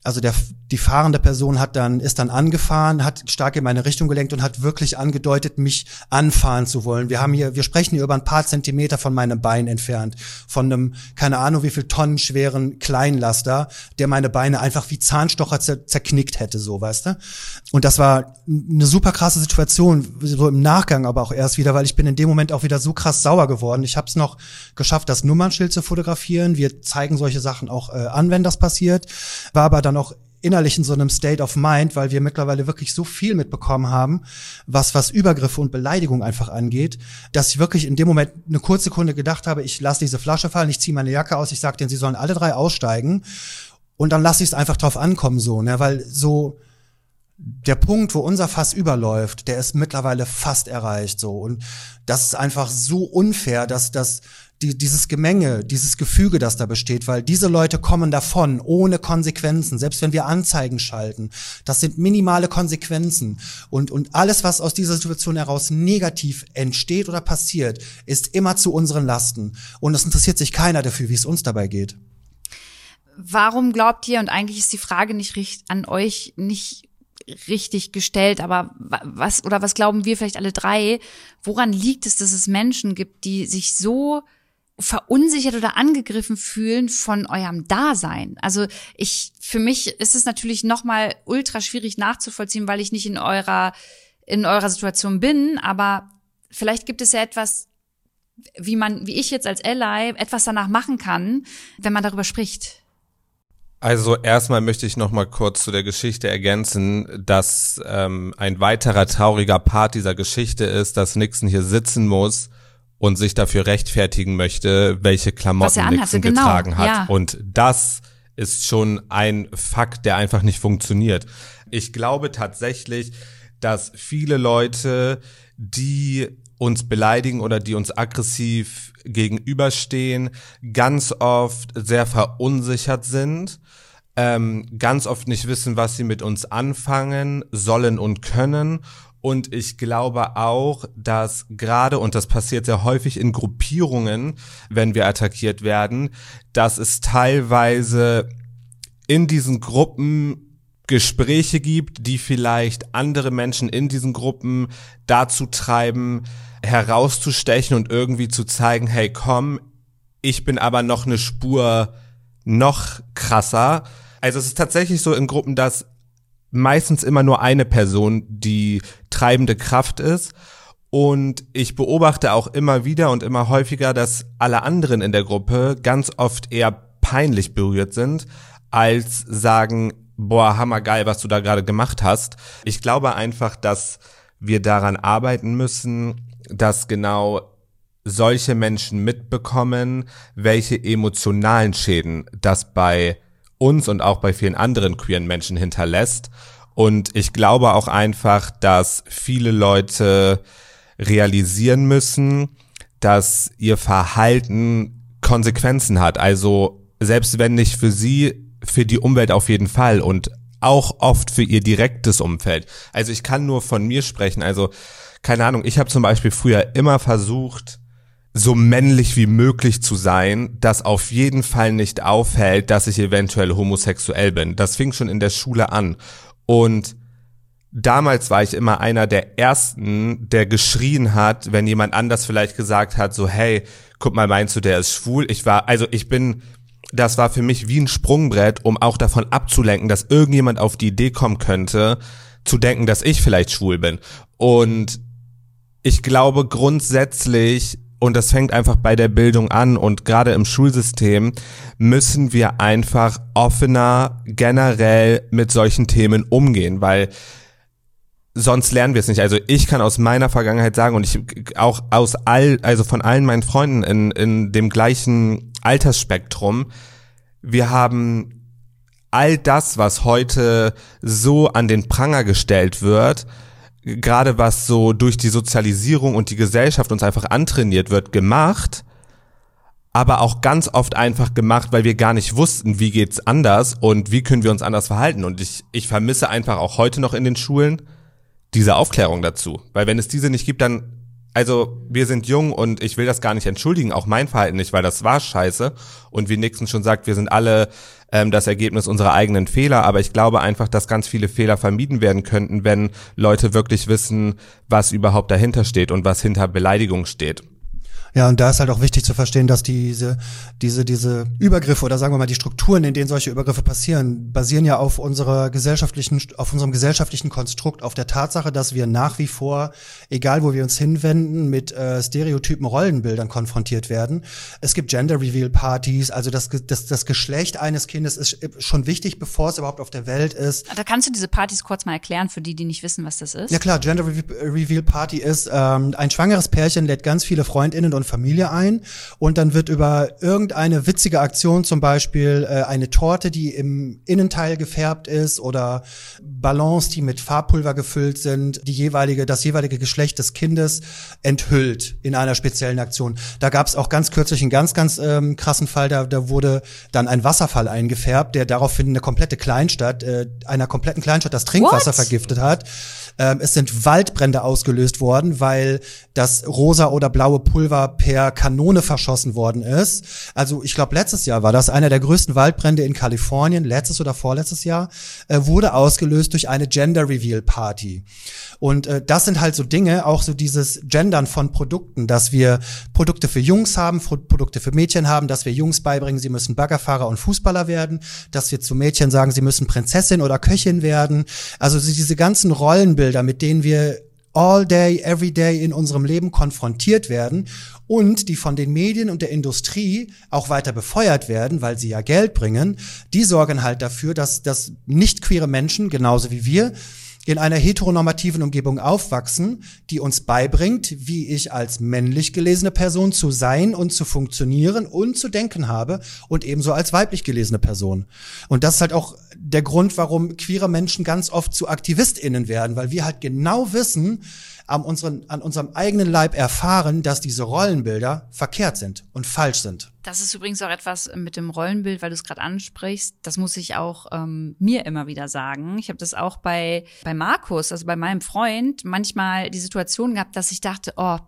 also der, die fahrende Person hat dann, ist dann angefahren, hat stark in meine Richtung gelenkt und hat wirklich angedeutet, mich anfahren zu wollen. Wir haben hier, wir sprechen hier über ein paar Zentimeter von meinem Bein entfernt. Von einem, keine Ahnung, wie viel Tonnen schweren Kleinlaster, der meine Beine einfach wie Zahnstocher zer zerknickt hätte, so, weißt du? Und das war eine super krasse Situation, so im Nachgang aber auch erst wieder, weil ich bin in dem Moment auch wieder so krass sauer geworden. Ich habe es noch geschafft, das Nummernschild zu fotografieren. Wir zeigen solche Sachen auch äh, an, wenn das passiert. War aber dann auch innerlich in so einem State of Mind, weil wir mittlerweile wirklich so viel mitbekommen haben, was was Übergriffe und Beleidigung einfach angeht, dass ich wirklich in dem Moment eine kurze Sekunde gedacht habe, ich lasse diese Flasche fallen, ich ziehe meine Jacke aus, ich sage denen, sie sollen alle drei aussteigen. Und dann lasse ich es einfach drauf ankommen so, ne, weil so der Punkt, wo unser Fass überläuft, der ist mittlerweile fast erreicht so. Und das ist einfach so unfair, dass das die, dieses Gemenge, dieses Gefüge, das da besteht, weil diese Leute kommen davon ohne Konsequenzen, selbst wenn wir Anzeigen schalten. Das sind minimale Konsequenzen. Und, und alles, was aus dieser Situation heraus negativ entsteht oder passiert, ist immer zu unseren Lasten. Und es interessiert sich keiner dafür, wie es uns dabei geht. Warum glaubt ihr, und eigentlich ist die Frage nicht an euch nicht richtig gestellt, aber was oder was glauben wir vielleicht alle drei, woran liegt es, dass es Menschen gibt, die sich so verunsichert oder angegriffen fühlen von eurem Dasein. Also ich, für mich ist es natürlich nochmal ultra schwierig nachzuvollziehen, weil ich nicht in eurer, in eurer Situation bin, aber vielleicht gibt es ja etwas, wie man, wie ich jetzt als Ally etwas danach machen kann, wenn man darüber spricht. Also erstmal möchte ich noch mal kurz zu der Geschichte ergänzen, dass ähm, ein weiterer trauriger Part dieser Geschichte ist, dass Nixon hier sitzen muss und sich dafür rechtfertigen möchte, welche Klamotten Nixon genau. getragen hat. Ja. Und das ist schon ein Fakt, der einfach nicht funktioniert. Ich glaube tatsächlich, dass viele Leute, die uns beleidigen oder die uns aggressiv gegenüberstehen, ganz oft sehr verunsichert sind, ähm, ganz oft nicht wissen, was sie mit uns anfangen sollen und können und ich glaube auch, dass gerade, und das passiert sehr häufig in Gruppierungen, wenn wir attackiert werden, dass es teilweise in diesen Gruppen Gespräche gibt, die vielleicht andere Menschen in diesen Gruppen dazu treiben, herauszustechen und irgendwie zu zeigen, hey komm, ich bin aber noch eine Spur noch krasser. Also es ist tatsächlich so in Gruppen, dass meistens immer nur eine Person die treibende Kraft ist. Und ich beobachte auch immer wieder und immer häufiger, dass alle anderen in der Gruppe ganz oft eher peinlich berührt sind, als sagen, boah, hammergeil, was du da gerade gemacht hast. Ich glaube einfach, dass wir daran arbeiten müssen, dass genau solche Menschen mitbekommen, welche emotionalen Schäden das bei uns und auch bei vielen anderen queeren Menschen hinterlässt. Und ich glaube auch einfach, dass viele Leute realisieren müssen, dass ihr Verhalten Konsequenzen hat. Also selbst wenn nicht für sie, für die Umwelt auf jeden Fall und auch oft für ihr direktes Umfeld. Also ich kann nur von mir sprechen. Also keine Ahnung, ich habe zum Beispiel früher immer versucht, so männlich wie möglich zu sein, das auf jeden Fall nicht aufhält, dass ich eventuell homosexuell bin. Das fing schon in der Schule an. Und damals war ich immer einer der ersten, der geschrien hat, wenn jemand anders vielleicht gesagt hat, so, hey, guck mal, meinst du, der ist schwul? Ich war, also ich bin, das war für mich wie ein Sprungbrett, um auch davon abzulenken, dass irgendjemand auf die Idee kommen könnte, zu denken, dass ich vielleicht schwul bin. Und ich glaube grundsätzlich und das fängt einfach bei der Bildung an und gerade im Schulsystem müssen wir einfach offener generell mit solchen Themen umgehen, weil sonst lernen wir es nicht. Also ich kann aus meiner Vergangenheit sagen und ich auch aus all, also von allen meinen Freunden in, in dem gleichen Altersspektrum, wir haben all das, was heute so an den Pranger gestellt wird, gerade was so durch die Sozialisierung und die Gesellschaft uns einfach antrainiert wird, gemacht, aber auch ganz oft einfach gemacht, weil wir gar nicht wussten, wie geht's anders und wie können wir uns anders verhalten. Und ich, ich vermisse einfach auch heute noch in den Schulen diese Aufklärung dazu. Weil wenn es diese nicht gibt, dann, also wir sind jung und ich will das gar nicht entschuldigen, auch mein Verhalten nicht, weil das war scheiße. Und wie Nixon schon sagt, wir sind alle ähm, das Ergebnis unserer eigenen Fehler. Aber ich glaube einfach, dass ganz viele Fehler vermieden werden könnten, wenn Leute wirklich wissen, was überhaupt dahinter steht und was hinter Beleidigung steht. Ja, und da ist halt auch wichtig zu verstehen, dass diese, diese, diese Übergriffe oder sagen wir mal die Strukturen, in denen solche Übergriffe passieren, basieren ja auf unserer gesellschaftlichen, auf unserem gesellschaftlichen Konstrukt, auf der Tatsache, dass wir nach wie vor, egal wo wir uns hinwenden, mit äh, stereotypen Rollenbildern konfrontiert werden. Es gibt Gender Reveal Partys, also das, das, das Geschlecht eines Kindes ist schon wichtig, bevor es überhaupt auf der Welt ist. Da kannst du diese Partys kurz mal erklären für die, die nicht wissen, was das ist. Ja klar, Gender Reveal Party ist ähm, ein schwangeres Pärchen lädt ganz viele Freundinnen und und Familie ein und dann wird über irgendeine witzige Aktion, zum Beispiel äh, eine Torte, die im Innenteil gefärbt ist oder Ballons, die mit Farbpulver gefüllt sind, die jeweilige, das jeweilige Geschlecht des Kindes enthüllt in einer speziellen Aktion. Da gab es auch ganz kürzlich einen ganz, ganz ähm, krassen Fall, da, da wurde dann ein Wasserfall eingefärbt, der daraufhin eine komplette Kleinstadt, äh, einer kompletten Kleinstadt das Trinkwasser What? vergiftet hat. Ähm, es sind Waldbrände ausgelöst worden, weil das rosa oder blaue Pulver per Kanone verschossen worden ist. Also ich glaube, letztes Jahr war das einer der größten Waldbrände in Kalifornien, letztes oder vorletztes Jahr, äh, wurde ausgelöst durch eine Gender Reveal Party. Und äh, das sind halt so Dinge, auch so dieses Gendern von Produkten, dass wir Produkte für Jungs haben, Produkte für Mädchen haben, dass wir Jungs beibringen, sie müssen Baggerfahrer und Fußballer werden, dass wir zu Mädchen sagen, sie müssen Prinzessin oder Köchin werden. Also diese ganzen Rollenbilder, mit denen wir all day, every day in unserem Leben konfrontiert werden und die von den Medien und der Industrie auch weiter befeuert werden, weil sie ja Geld bringen, die sorgen halt dafür, dass, dass nicht queere Menschen, genauso wie wir, in einer heteronormativen Umgebung aufwachsen, die uns beibringt, wie ich als männlich gelesene Person zu sein und zu funktionieren und zu denken habe und ebenso als weiblich gelesene Person. Und das ist halt auch der Grund, warum queere Menschen ganz oft zu AktivistInnen werden, weil wir halt genau wissen, an, unseren, an unserem eigenen Leib erfahren, dass diese Rollenbilder verkehrt sind und falsch sind. Das ist übrigens auch etwas mit dem Rollenbild, weil du es gerade ansprichst. Das muss ich auch ähm, mir immer wieder sagen. Ich habe das auch bei, bei Markus, also bei meinem Freund, manchmal die Situation gehabt, dass ich dachte, oh,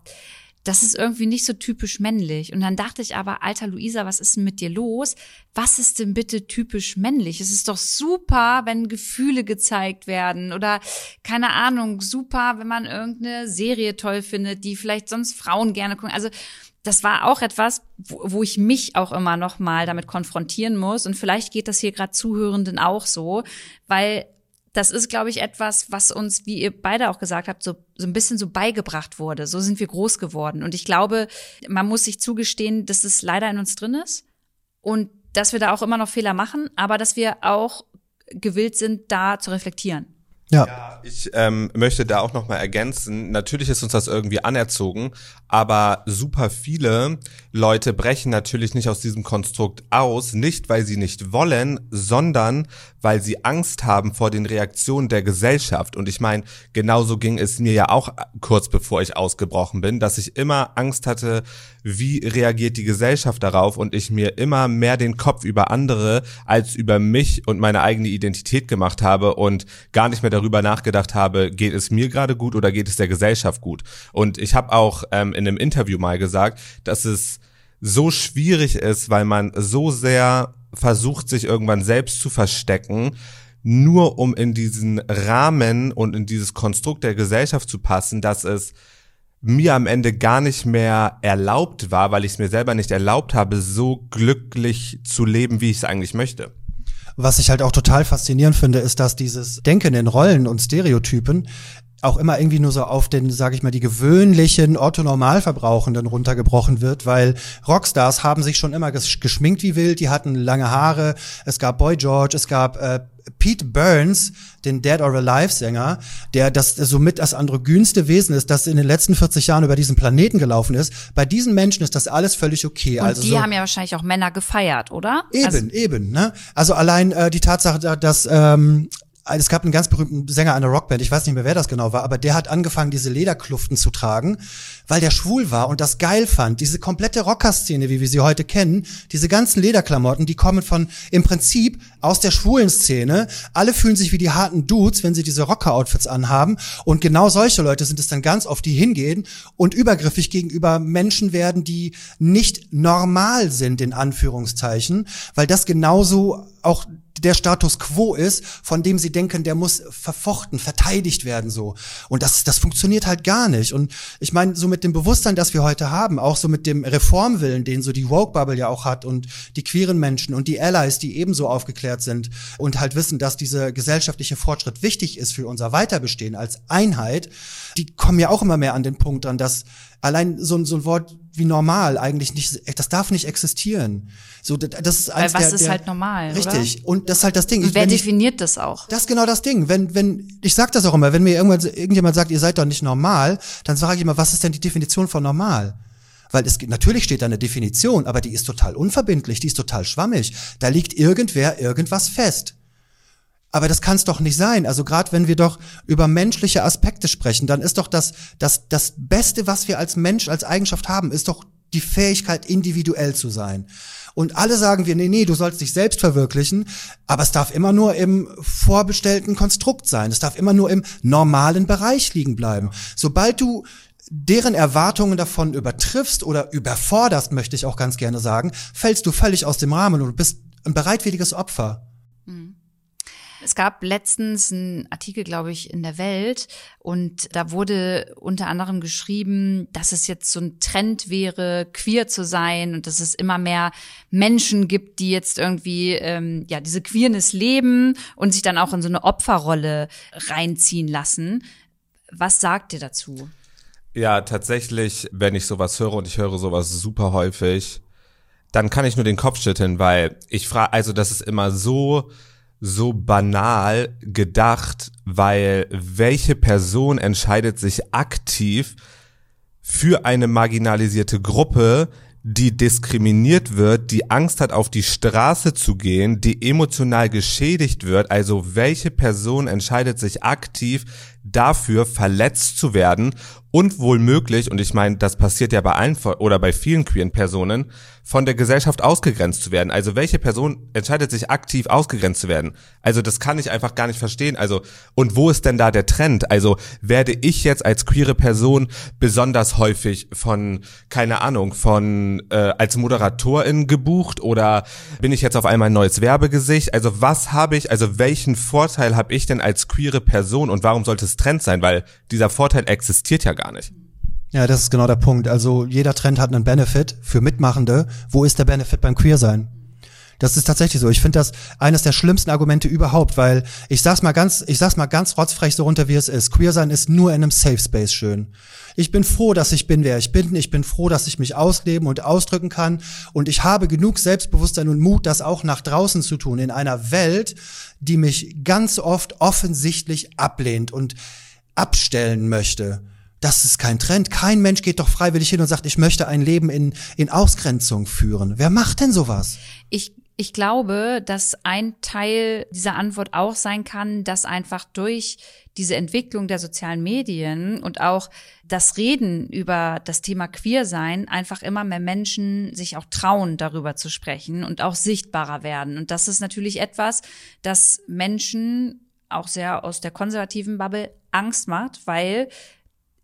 das ist irgendwie nicht so typisch männlich. Und dann dachte ich aber, alter Luisa, was ist denn mit dir los? Was ist denn bitte typisch männlich? Es ist doch super, wenn Gefühle gezeigt werden oder keine Ahnung, super, wenn man irgendeine Serie toll findet, die vielleicht sonst Frauen gerne gucken. Also das war auch etwas, wo, wo ich mich auch immer noch mal damit konfrontieren muss und vielleicht geht das hier gerade Zuhörenden auch so, weil das ist, glaube ich, etwas, was uns, wie ihr beide auch gesagt habt, so, so ein bisschen so beigebracht wurde. So sind wir groß geworden. Und ich glaube, man muss sich zugestehen, dass es leider in uns drin ist und dass wir da auch immer noch Fehler machen, aber dass wir auch gewillt sind, da zu reflektieren. Ja. ich ähm, möchte da auch noch mal ergänzen. Natürlich ist uns das irgendwie anerzogen, aber super viele Leute brechen natürlich nicht aus diesem Konstrukt aus, nicht weil sie nicht wollen, sondern weil sie Angst haben vor den Reaktionen der Gesellschaft. Und ich meine, genauso ging es mir ja auch kurz bevor ich ausgebrochen bin, dass ich immer Angst hatte, wie reagiert die Gesellschaft darauf und ich mir immer mehr den Kopf über andere als über mich und meine eigene Identität gemacht habe und gar nicht mehr darüber nachgedacht habe, geht es mir gerade gut oder geht es der Gesellschaft gut. Und ich habe auch ähm, in einem Interview mal gesagt, dass es so schwierig ist, weil man so sehr versucht, sich irgendwann selbst zu verstecken, nur um in diesen Rahmen und in dieses Konstrukt der Gesellschaft zu passen, dass es mir am Ende gar nicht mehr erlaubt war, weil ich es mir selber nicht erlaubt habe, so glücklich zu leben, wie ich es eigentlich möchte. Was ich halt auch total faszinierend finde, ist, dass dieses Denken in Rollen und Stereotypen auch immer irgendwie nur so auf den, sage ich mal, die gewöhnlichen Otto-Normalverbrauchenden runtergebrochen wird, weil Rockstars haben sich schon immer geschminkt wie wild, die hatten lange Haare, es gab Boy George, es gab äh, Pete Burns, den Dead or Alive Sänger, der das somit das androgynste Wesen ist, das in den letzten 40 Jahren über diesen Planeten gelaufen ist. Bei diesen Menschen ist das alles völlig okay. Und also die so, haben ja wahrscheinlich auch Männer gefeiert, oder? Eben, also, eben. Ne? Also allein äh, die Tatsache, dass ähm, es gab einen ganz berühmten Sänger einer Rockband, ich weiß nicht mehr, wer das genau war, aber der hat angefangen, diese Lederkluften zu tragen, weil der schwul war und das geil fand. Diese komplette Rockerszene, wie wir sie heute kennen, diese ganzen Lederklamotten, die kommen von im Prinzip aus der schwulen Szene. Alle fühlen sich wie die harten Dudes, wenn sie diese Rocker-Outfits anhaben. Und genau solche Leute sind es dann ganz oft, die hingehen und übergriffig gegenüber Menschen werden, die nicht normal sind, in Anführungszeichen, weil das genauso auch der Status quo ist, von dem sie denken, der muss verfochten, verteidigt werden so. Und das, das funktioniert halt gar nicht. Und ich meine, so mit dem Bewusstsein, das wir heute haben, auch so mit dem Reformwillen, den so die Woke-Bubble ja auch hat und die queeren Menschen und die Allies, die ebenso aufgeklärt sind und halt wissen, dass dieser gesellschaftliche Fortschritt wichtig ist für unser Weiterbestehen als Einheit, die kommen ja auch immer mehr an den Punkt dran, dass allein so, so ein Wort wie normal eigentlich nicht, das darf nicht existieren. So, das ist eins Weil was der, ist der, halt normal, Richtig. Oder? Und das ist halt das Ding. Und Ich- wer wenn ich- definiert das auch? das ist genau das Ding. Wenn, wenn, ich sag das auch immer, wenn mir irgendwann, irgendjemand sagt, ihr seid doch nicht normal, dann sage ich immer, was ist denn die Definition von normal? Weil es natürlich steht da eine Definition, aber die ist total unverbindlich, die ist total schwammig. Da liegt irgendwer irgendwas fest. Aber das kann es doch nicht sein. Also gerade wenn wir doch über menschliche Aspekte sprechen, dann ist doch das, das, das Beste, was wir als Mensch, als Eigenschaft haben, ist doch die Fähigkeit, individuell zu sein. Und alle sagen wir, nee, nee, du sollst dich selbst verwirklichen, aber es darf immer nur im vorbestellten Konstrukt sein. Es darf immer nur im normalen Bereich liegen bleiben. Sobald du deren Erwartungen davon übertriffst oder überforderst, möchte ich auch ganz gerne sagen, fällst du völlig aus dem Rahmen und bist ein bereitwilliges Opfer. Es gab letztens einen Artikel, glaube ich, in der Welt und da wurde unter anderem geschrieben, dass es jetzt so ein Trend wäre, queer zu sein und dass es immer mehr Menschen gibt, die jetzt irgendwie ähm, ja diese Queerness leben und sich dann auch in so eine Opferrolle reinziehen lassen. Was sagt ihr dazu? Ja, tatsächlich, wenn ich sowas höre und ich höre sowas super häufig, dann kann ich nur den Kopf schütteln, weil ich frage, also das ist immer so, so banal gedacht, weil welche Person entscheidet sich aktiv für eine marginalisierte Gruppe, die diskriminiert wird, die Angst hat, auf die Straße zu gehen, die emotional geschädigt wird. Also welche Person entscheidet sich aktiv dafür, verletzt zu werden und wohl und ich meine, das passiert ja bei allen oder bei vielen queeren Personen, von der Gesellschaft ausgegrenzt zu werden. Also welche Person entscheidet sich aktiv ausgegrenzt zu werden? Also das kann ich einfach gar nicht verstehen. Also und wo ist denn da der Trend? Also werde ich jetzt als queere Person besonders häufig von keine Ahnung von äh, als Moderatorin gebucht oder bin ich jetzt auf einmal ein neues Werbegesicht? Also was habe ich? Also welchen Vorteil habe ich denn als queere Person und warum sollte es Trend sein? Weil dieser Vorteil existiert ja gar nicht. Ja, das ist genau der Punkt. Also jeder Trend hat einen Benefit für Mitmachende. Wo ist der Benefit beim Queersein? Das ist tatsächlich so. Ich finde das eines der schlimmsten Argumente überhaupt, weil ich sag's mal ganz, ich sag's mal ganz rotzfrech so runter, wie es ist. Queersein ist nur in einem Safe Space schön. Ich bin froh, dass ich bin, wer ich bin. Ich bin froh, dass ich mich ausleben und ausdrücken kann. Und ich habe genug Selbstbewusstsein und Mut, das auch nach draußen zu tun, in einer Welt, die mich ganz oft offensichtlich ablehnt und abstellen möchte. Das ist kein Trend. Kein Mensch geht doch freiwillig hin und sagt, ich möchte ein Leben in, in Ausgrenzung führen. Wer macht denn sowas? Ich Ich glaube, dass ein Teil dieser Antwort auch sein kann, dass einfach durch diese Entwicklung der sozialen Medien und auch das Reden über das Thema Queersein einfach immer mehr Menschen sich auch trauen, darüber zu sprechen und auch sichtbarer werden. Und das ist natürlich etwas, das Menschen auch sehr aus der konservativen Bubble Angst macht, weil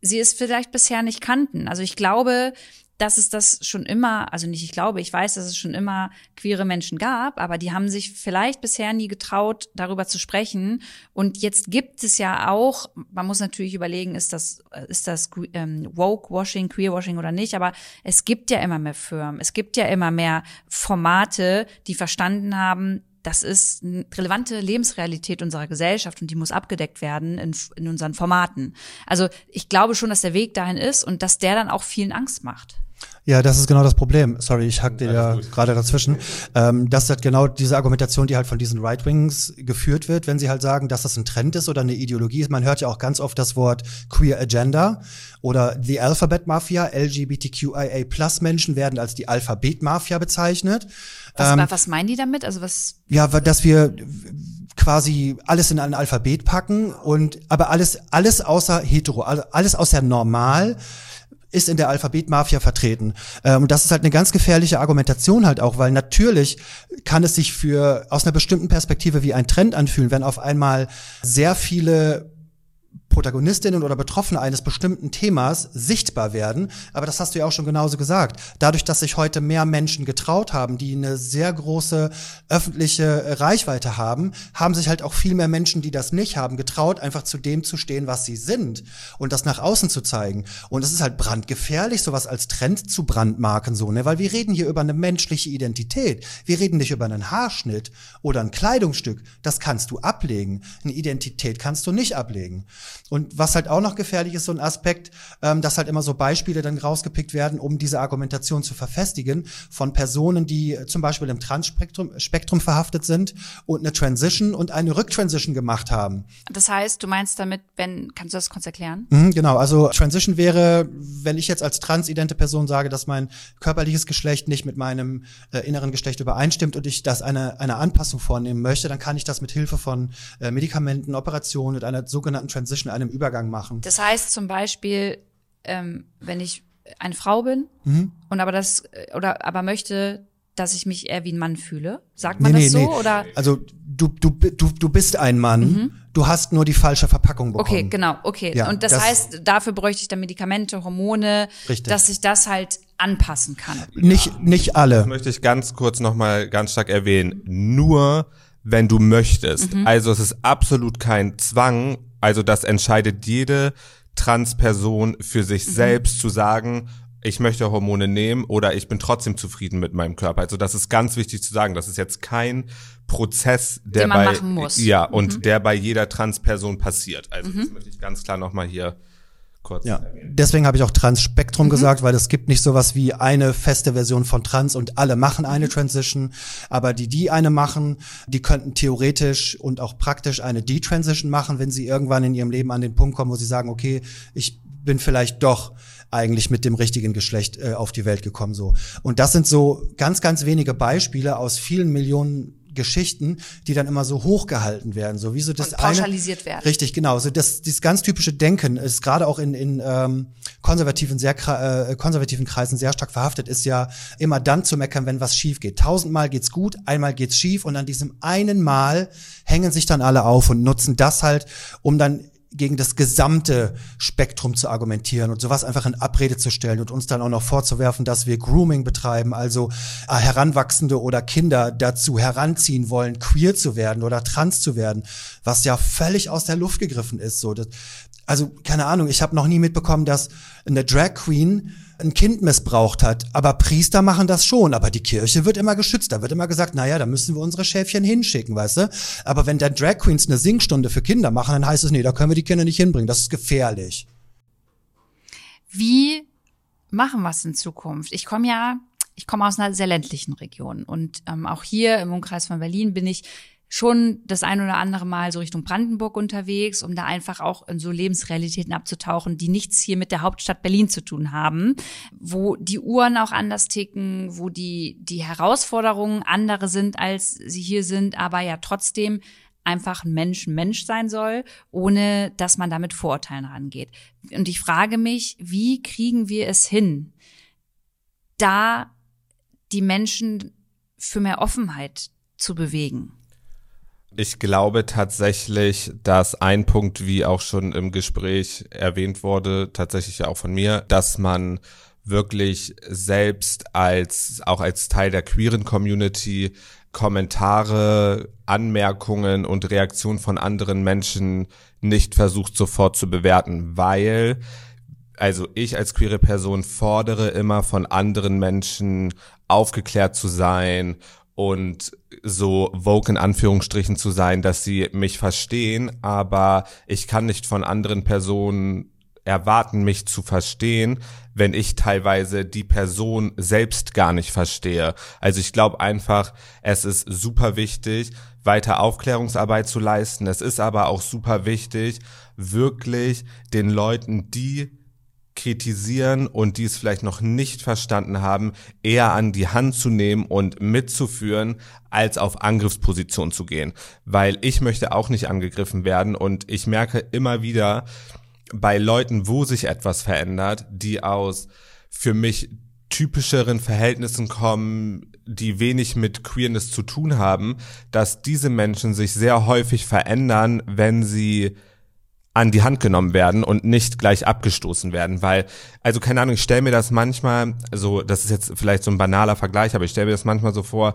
sie es vielleicht bisher nicht kannten. Also ich glaube, dass es das schon immer, also nicht ich glaube, ich weiß, dass es schon immer queere Menschen gab, aber die haben sich vielleicht bisher nie getraut, darüber zu sprechen. Und jetzt gibt es ja auch, man muss natürlich überlegen, ist das, ist das ähm, Woke-Washing, Queer-Washing oder nicht, aber es gibt ja immer mehr Firmen, es gibt ja immer mehr Formate, die verstanden haben, das ist eine relevante Lebensrealität unserer Gesellschaft und die muss abgedeckt werden in, in unseren Formaten. Also ich glaube schon, dass der Weg dahin ist und dass der dann auch vielen Angst macht. Ja, das ist genau das Problem. Sorry, ich hackte ja gerade dazwischen. Ähm, das ist halt genau diese Argumentation, die halt von diesen Right Wings geführt wird, wenn sie halt sagen, dass das ein Trend ist oder eine Ideologie ist. Man hört ja auch ganz oft das Wort Queer Agenda oder The Alphabet Mafia. LGBTQIA Plus Menschen werden als die Alphabet Mafia bezeichnet. Was, ähm, was meinen die damit? Also was? Ja, dass wir quasi alles in ein Alphabet packen und aber alles alles außer hetero, also alles außer normal ist in der Alphabetmafia vertreten. Ähm, und das ist halt eine ganz gefährliche Argumentation halt auch, weil natürlich kann es sich für aus einer bestimmten Perspektive wie ein Trend anfühlen, wenn auf einmal sehr viele Protagonistinnen oder Betroffene eines bestimmten Themas sichtbar werden. Aber das hast du ja auch schon genauso gesagt. Dadurch, dass sich heute mehr Menschen getraut haben, die eine sehr große öffentliche Reichweite haben, haben sich halt auch viel mehr Menschen, die das nicht haben, getraut, einfach zu dem zu stehen, was sie sind und das nach außen zu zeigen. Und es ist halt brandgefährlich, sowas als Trend zu brandmarken, so, ne? Weil wir reden hier über eine menschliche Identität. Wir reden nicht über einen Haarschnitt oder ein Kleidungsstück. Das kannst du ablegen. Eine Identität kannst du nicht ablegen. Und was halt auch noch gefährlich ist, so ein Aspekt, ähm, dass halt immer so Beispiele dann rausgepickt werden, um diese Argumentation zu verfestigen von Personen, die zum Beispiel im Transspektrum Spektrum verhaftet sind und eine Transition und eine Rücktransition gemacht haben. Das heißt, du meinst damit, wenn, kannst du das kurz erklären? Mhm, genau, also Transition wäre, wenn ich jetzt als transidente Person sage, dass mein körperliches Geschlecht nicht mit meinem äh, inneren Geschlecht übereinstimmt und ich das eine, eine Anpassung vornehmen möchte, dann kann ich das mit Hilfe von äh, Medikamenten, Operationen und einer sogenannten Transition einem Übergang machen. Das heißt zum Beispiel, ähm, wenn ich eine Frau bin mhm. und aber das oder aber möchte, dass ich mich eher wie ein Mann fühle, sagt man nee, das nee, so nee. oder? Also du du du du bist ein Mann. Mhm. Du hast nur die falsche Verpackung bekommen. Okay, genau, okay. Ja, und das, das, heißt, dafür bräuchte ich dann Medikamente, Hormone, richtig. dass ich das halt anpassen kann. Nicht nicht alle. Das möchte ich ganz kurz noch mal ganz stark erwähnen. Nur wenn du möchtest. Mhm. Also es ist absolut kein Zwang also das entscheidet jede Transperson für sich mhm. selbst zu sagen, ich möchte Hormone nehmen oder ich bin trotzdem zufrieden mit meinem Körper. Also das ist ganz wichtig zu sagen. Das ist jetzt kein Prozess, der bei ja mhm. und der bei jeder Transperson passiert. Also mhm. das möchte ich ganz klar nochmal hier kurz. Ja, deswegen habe ich auch Transspektrum mhm. gesagt, weil es gibt nicht sowas wie eine feste Version von Trans und alle machen eine mhm. Transition, aber die, die eine machen, die könnten theoretisch und auch praktisch eine D-Transition machen, wenn sie irgendwann in ihrem Leben an den Punkt kommen, wo sie sagen, okay, ich bin vielleicht doch eigentlich mit dem richtigen Geschlecht äh, auf die Welt gekommen so. Und das sind so ganz ganz wenige Beispiele aus vielen Millionen Geschichten, die dann immer so hochgehalten werden, so wie so das und pauschalisiert eine, werden. Richtig, genau. So das dieses ganz typische Denken ist gerade auch in in ähm, konservativen sehr äh, konservativen Kreisen sehr stark verhaftet ist ja immer dann zu meckern, wenn was schief geht. Tausendmal geht's gut, einmal geht's schief und an diesem einen Mal hängen sich dann alle auf und nutzen das halt, um dann gegen das gesamte Spektrum zu argumentieren und sowas einfach in Abrede zu stellen und uns dann auch noch vorzuwerfen, dass wir Grooming betreiben, also äh, Heranwachsende oder Kinder dazu heranziehen wollen, queer zu werden oder trans zu werden, was ja völlig aus der Luft gegriffen ist. So, das, also keine Ahnung, ich habe noch nie mitbekommen, dass eine Drag Queen ein Kind missbraucht hat. Aber Priester machen das schon. Aber die Kirche wird immer geschützt. Da wird immer gesagt, naja, da müssen wir unsere Schäfchen hinschicken, weißt du? Aber wenn dann Drag Queens eine Singstunde für Kinder machen, dann heißt es, nee, da können wir die Kinder nicht hinbringen. Das ist gefährlich. Wie machen wir es in Zukunft? Ich komme ja, ich komme aus einer sehr ländlichen Region. Und ähm, auch hier im Umkreis von Berlin bin ich schon das ein oder andere Mal so Richtung Brandenburg unterwegs, um da einfach auch in so Lebensrealitäten abzutauchen, die nichts hier mit der Hauptstadt Berlin zu tun haben, wo die Uhren auch anders ticken, wo die, die Herausforderungen andere sind, als sie hier sind, aber ja trotzdem einfach ein Mensch ein Mensch sein soll, ohne dass man damit Vorurteilen rangeht. Und ich frage mich, wie kriegen wir es hin, da die Menschen für mehr Offenheit zu bewegen? Ich glaube tatsächlich, dass ein Punkt, wie auch schon im Gespräch erwähnt wurde, tatsächlich auch von mir, dass man wirklich selbst als, auch als Teil der queeren Community Kommentare, Anmerkungen und Reaktionen von anderen Menschen nicht versucht sofort zu bewerten, weil also ich als queere Person fordere immer von anderen Menschen aufgeklärt zu sein und so vogue in Anführungsstrichen zu sein, dass sie mich verstehen, aber ich kann nicht von anderen Personen erwarten, mich zu verstehen, wenn ich teilweise die Person selbst gar nicht verstehe. Also ich glaube einfach, es ist super wichtig, weiter Aufklärungsarbeit zu leisten. Es ist aber auch super wichtig, wirklich den Leuten, die kritisieren und die es vielleicht noch nicht verstanden haben, eher an die Hand zu nehmen und mitzuführen, als auf Angriffsposition zu gehen. Weil ich möchte auch nicht angegriffen werden und ich merke immer wieder bei Leuten, wo sich etwas verändert, die aus für mich typischeren Verhältnissen kommen, die wenig mit Queerness zu tun haben, dass diese Menschen sich sehr häufig verändern, wenn sie an die Hand genommen werden und nicht gleich abgestoßen werden, weil, also keine Ahnung, ich stelle mir das manchmal, so, das ist jetzt vielleicht so ein banaler Vergleich, aber ich stelle mir das manchmal so vor,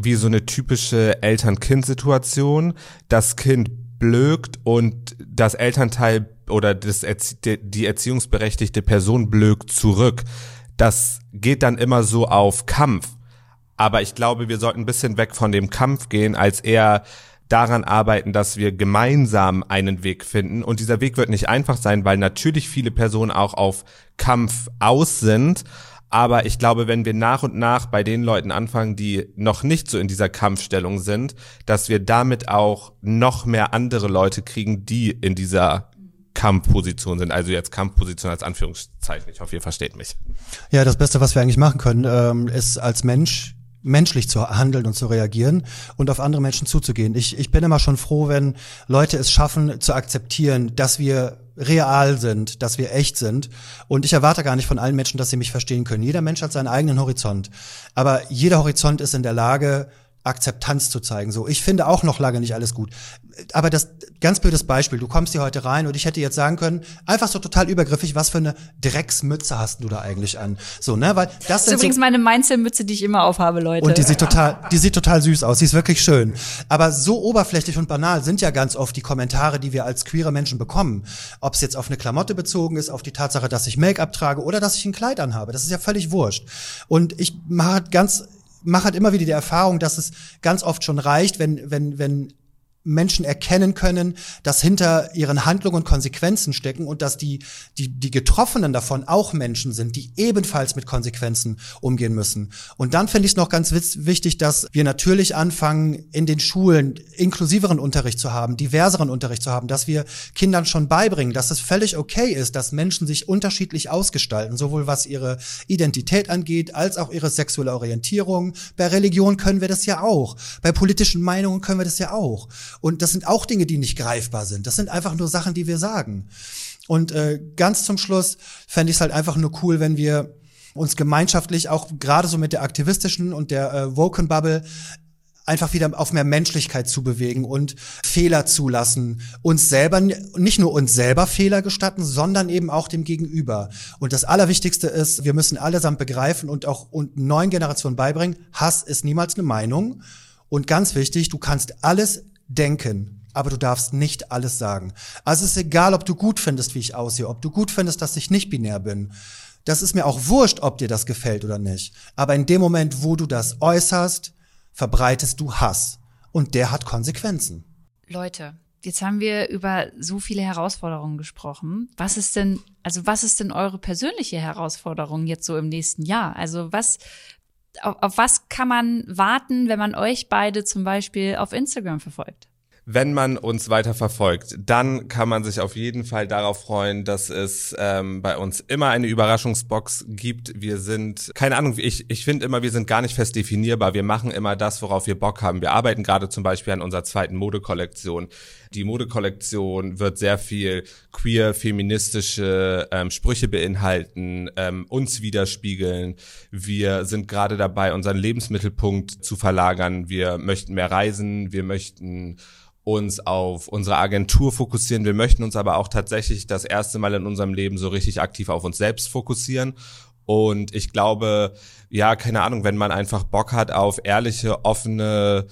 wie so eine typische Eltern-Kind-Situation. Das Kind blökt und das Elternteil oder das Erzie die erziehungsberechtigte Person blökt zurück. Das geht dann immer so auf Kampf. Aber ich glaube, wir sollten ein bisschen weg von dem Kampf gehen, als eher daran arbeiten, dass wir gemeinsam einen Weg finden. Und dieser Weg wird nicht einfach sein, weil natürlich viele Personen auch auf Kampf aus sind. Aber ich glaube, wenn wir nach und nach bei den Leuten anfangen, die noch nicht so in dieser Kampfstellung sind, dass wir damit auch noch mehr andere Leute kriegen, die in dieser Kampfposition sind. Also jetzt Kampfposition als Anführungszeichen. Ich hoffe, ihr versteht mich. Ja, das Beste, was wir eigentlich machen können, ähm, ist als Mensch menschlich zu handeln und zu reagieren und auf andere Menschen zuzugehen. Ich, ich bin immer schon froh, wenn Leute es schaffen zu akzeptieren, dass wir real sind, dass wir echt sind. Und ich erwarte gar nicht von allen Menschen, dass sie mich verstehen können. Jeder Mensch hat seinen eigenen Horizont. Aber jeder Horizont ist in der Lage, Akzeptanz zu zeigen. So, ich finde auch noch lange nicht alles gut. Aber das ganz blödes Beispiel, du kommst hier heute rein und ich hätte jetzt sagen können, einfach so total übergriffig, was für eine Drecksmütze hast du da eigentlich an? So, ne, weil das, das ist übrigens so, meine Mainzelmütze, die ich immer aufhabe, Leute. Und die sieht total, die sieht total süß aus, sie ist wirklich schön. Aber so oberflächlich und banal sind ja ganz oft die Kommentare, die wir als queere Menschen bekommen. Ob es jetzt auf eine Klamotte bezogen ist, auf die Tatsache, dass ich Make-up trage oder dass ich ein Kleid anhabe, das ist ja völlig wurscht. Und ich mache ganz mache halt immer wieder die Erfahrung, dass es ganz oft schon reicht, wenn, wenn, wenn Menschen erkennen können, dass hinter ihren Handlungen Konsequenzen stecken und dass die, die, die Getroffenen davon auch Menschen sind, die ebenfalls mit Konsequenzen umgehen müssen. Und dann finde ich es noch ganz wichtig, dass wir natürlich anfangen, in den Schulen inklusiveren Unterricht zu haben, diverseren Unterricht zu haben, dass wir Kindern schon beibringen, dass es völlig okay ist, dass Menschen sich unterschiedlich ausgestalten, sowohl was ihre Identität angeht, als auch ihre sexuelle Orientierung. Bei Religion können wir das ja auch. Bei politischen Meinungen können wir das ja auch. Und das sind auch Dinge, die nicht greifbar sind. Das sind einfach nur Sachen, die wir sagen. Und äh, ganz zum Schluss fände ich es halt einfach nur cool, wenn wir uns gemeinschaftlich auch gerade so mit der aktivistischen und der äh, Woken Bubble einfach wieder auf mehr Menschlichkeit zu bewegen und Fehler zulassen, uns selber, nicht nur uns selber Fehler gestatten, sondern eben auch dem Gegenüber. Und das Allerwichtigste ist, wir müssen allesamt begreifen und auch und neuen Generationen beibringen, Hass ist niemals eine Meinung. Und ganz wichtig, du kannst alles denken, aber du darfst nicht alles sagen. Also es ist egal, ob du gut findest, wie ich aussehe, ob du gut findest, dass ich nicht binär bin. Das ist mir auch wurscht, ob dir das gefällt oder nicht. Aber in dem Moment, wo du das äußerst, verbreitest du Hass. Und der hat Konsequenzen. Leute, jetzt haben wir über so viele Herausforderungen gesprochen. Was ist denn, also was ist denn eure persönliche Herausforderung jetzt so im nächsten Jahr? Also was, auf, auf was kann man warten, wenn man euch beide zum Beispiel auf Instagram verfolgt? Wenn man uns weiter verfolgt, dann kann man sich auf jeden Fall darauf freuen, dass es ähm, bei uns immer eine Überraschungsbox gibt. Wir sind, keine Ahnung, ich, ich finde immer, wir sind gar nicht fest definierbar. Wir machen immer das, worauf wir Bock haben. Wir arbeiten gerade zum Beispiel an unserer zweiten Modekollektion. Die Modekollektion wird sehr viel queer, feministische ähm, Sprüche beinhalten, ähm, uns widerspiegeln. Wir sind gerade dabei, unseren Lebensmittelpunkt zu verlagern. Wir möchten mehr reisen, wir möchten uns auf unsere Agentur fokussieren. Wir möchten uns aber auch tatsächlich das erste Mal in unserem Leben so richtig aktiv auf uns selbst fokussieren. Und ich glaube, ja, keine Ahnung, wenn man einfach Bock hat auf ehrliche, offene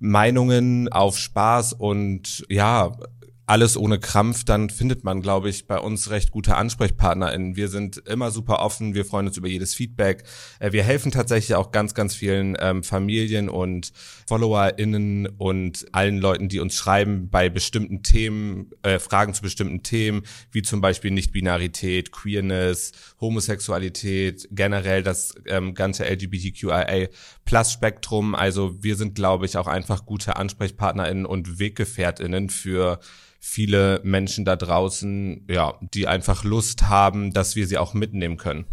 Meinungen, auf Spaß und ja, alles ohne Krampf, dann findet man, glaube ich, bei uns recht gute AnsprechpartnerInnen. Wir sind immer super offen, wir freuen uns über jedes Feedback. Äh, wir helfen tatsächlich auch ganz, ganz vielen ähm, Familien und FollowerInnen und allen Leuten, die uns schreiben bei bestimmten Themen, äh, Fragen zu bestimmten Themen, wie zum Beispiel Nichtbinarität, Queerness, Homosexualität, generell das ähm, ganze LGBTQIA Plus Spektrum. Also wir sind, glaube ich, auch einfach gute AnsprechpartnerInnen und WeggefährtInnen für viele Menschen da draußen, ja, die einfach Lust haben, dass wir sie auch mitnehmen können.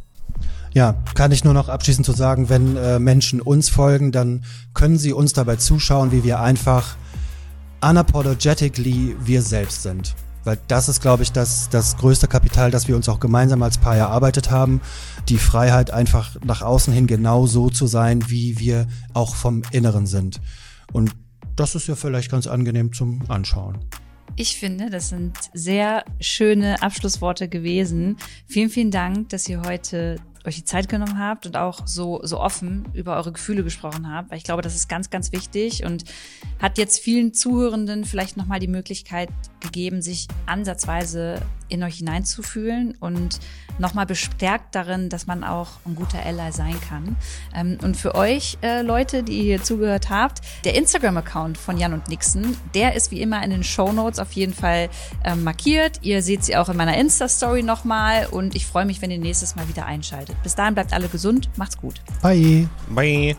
Ja, kann ich nur noch abschließend zu sagen, wenn äh, Menschen uns folgen, dann können sie uns dabei zuschauen, wie wir einfach unapologetically wir selbst sind. Weil das ist, glaube ich, das, das größte Kapital, das wir uns auch gemeinsam als Paar erarbeitet haben. Die Freiheit, einfach nach außen hin genau so zu sein, wie wir auch vom Inneren sind. Und das ist ja vielleicht ganz angenehm zum Anschauen. Ich finde, das sind sehr schöne Abschlussworte gewesen. Vielen, vielen Dank, dass ihr heute euch die Zeit genommen habt und auch so, so offen über eure Gefühle gesprochen habt, weil ich glaube, das ist ganz, ganz wichtig und hat jetzt vielen Zuhörenden vielleicht nochmal die Möglichkeit gegeben, sich ansatzweise in euch hineinzufühlen und nochmal bestärkt darin, dass man auch ein guter Ally sein kann. Ähm, und für euch äh, Leute, die hier zugehört habt, der Instagram-Account von Jan und Nixon, der ist wie immer in den Show Notes auf jeden Fall ähm, markiert. Ihr seht sie auch in meiner Insta-Story nochmal und ich freue mich, wenn ihr nächstes Mal wieder einschaltet. Bis dahin bleibt alle gesund, macht's gut. Bye. Bye.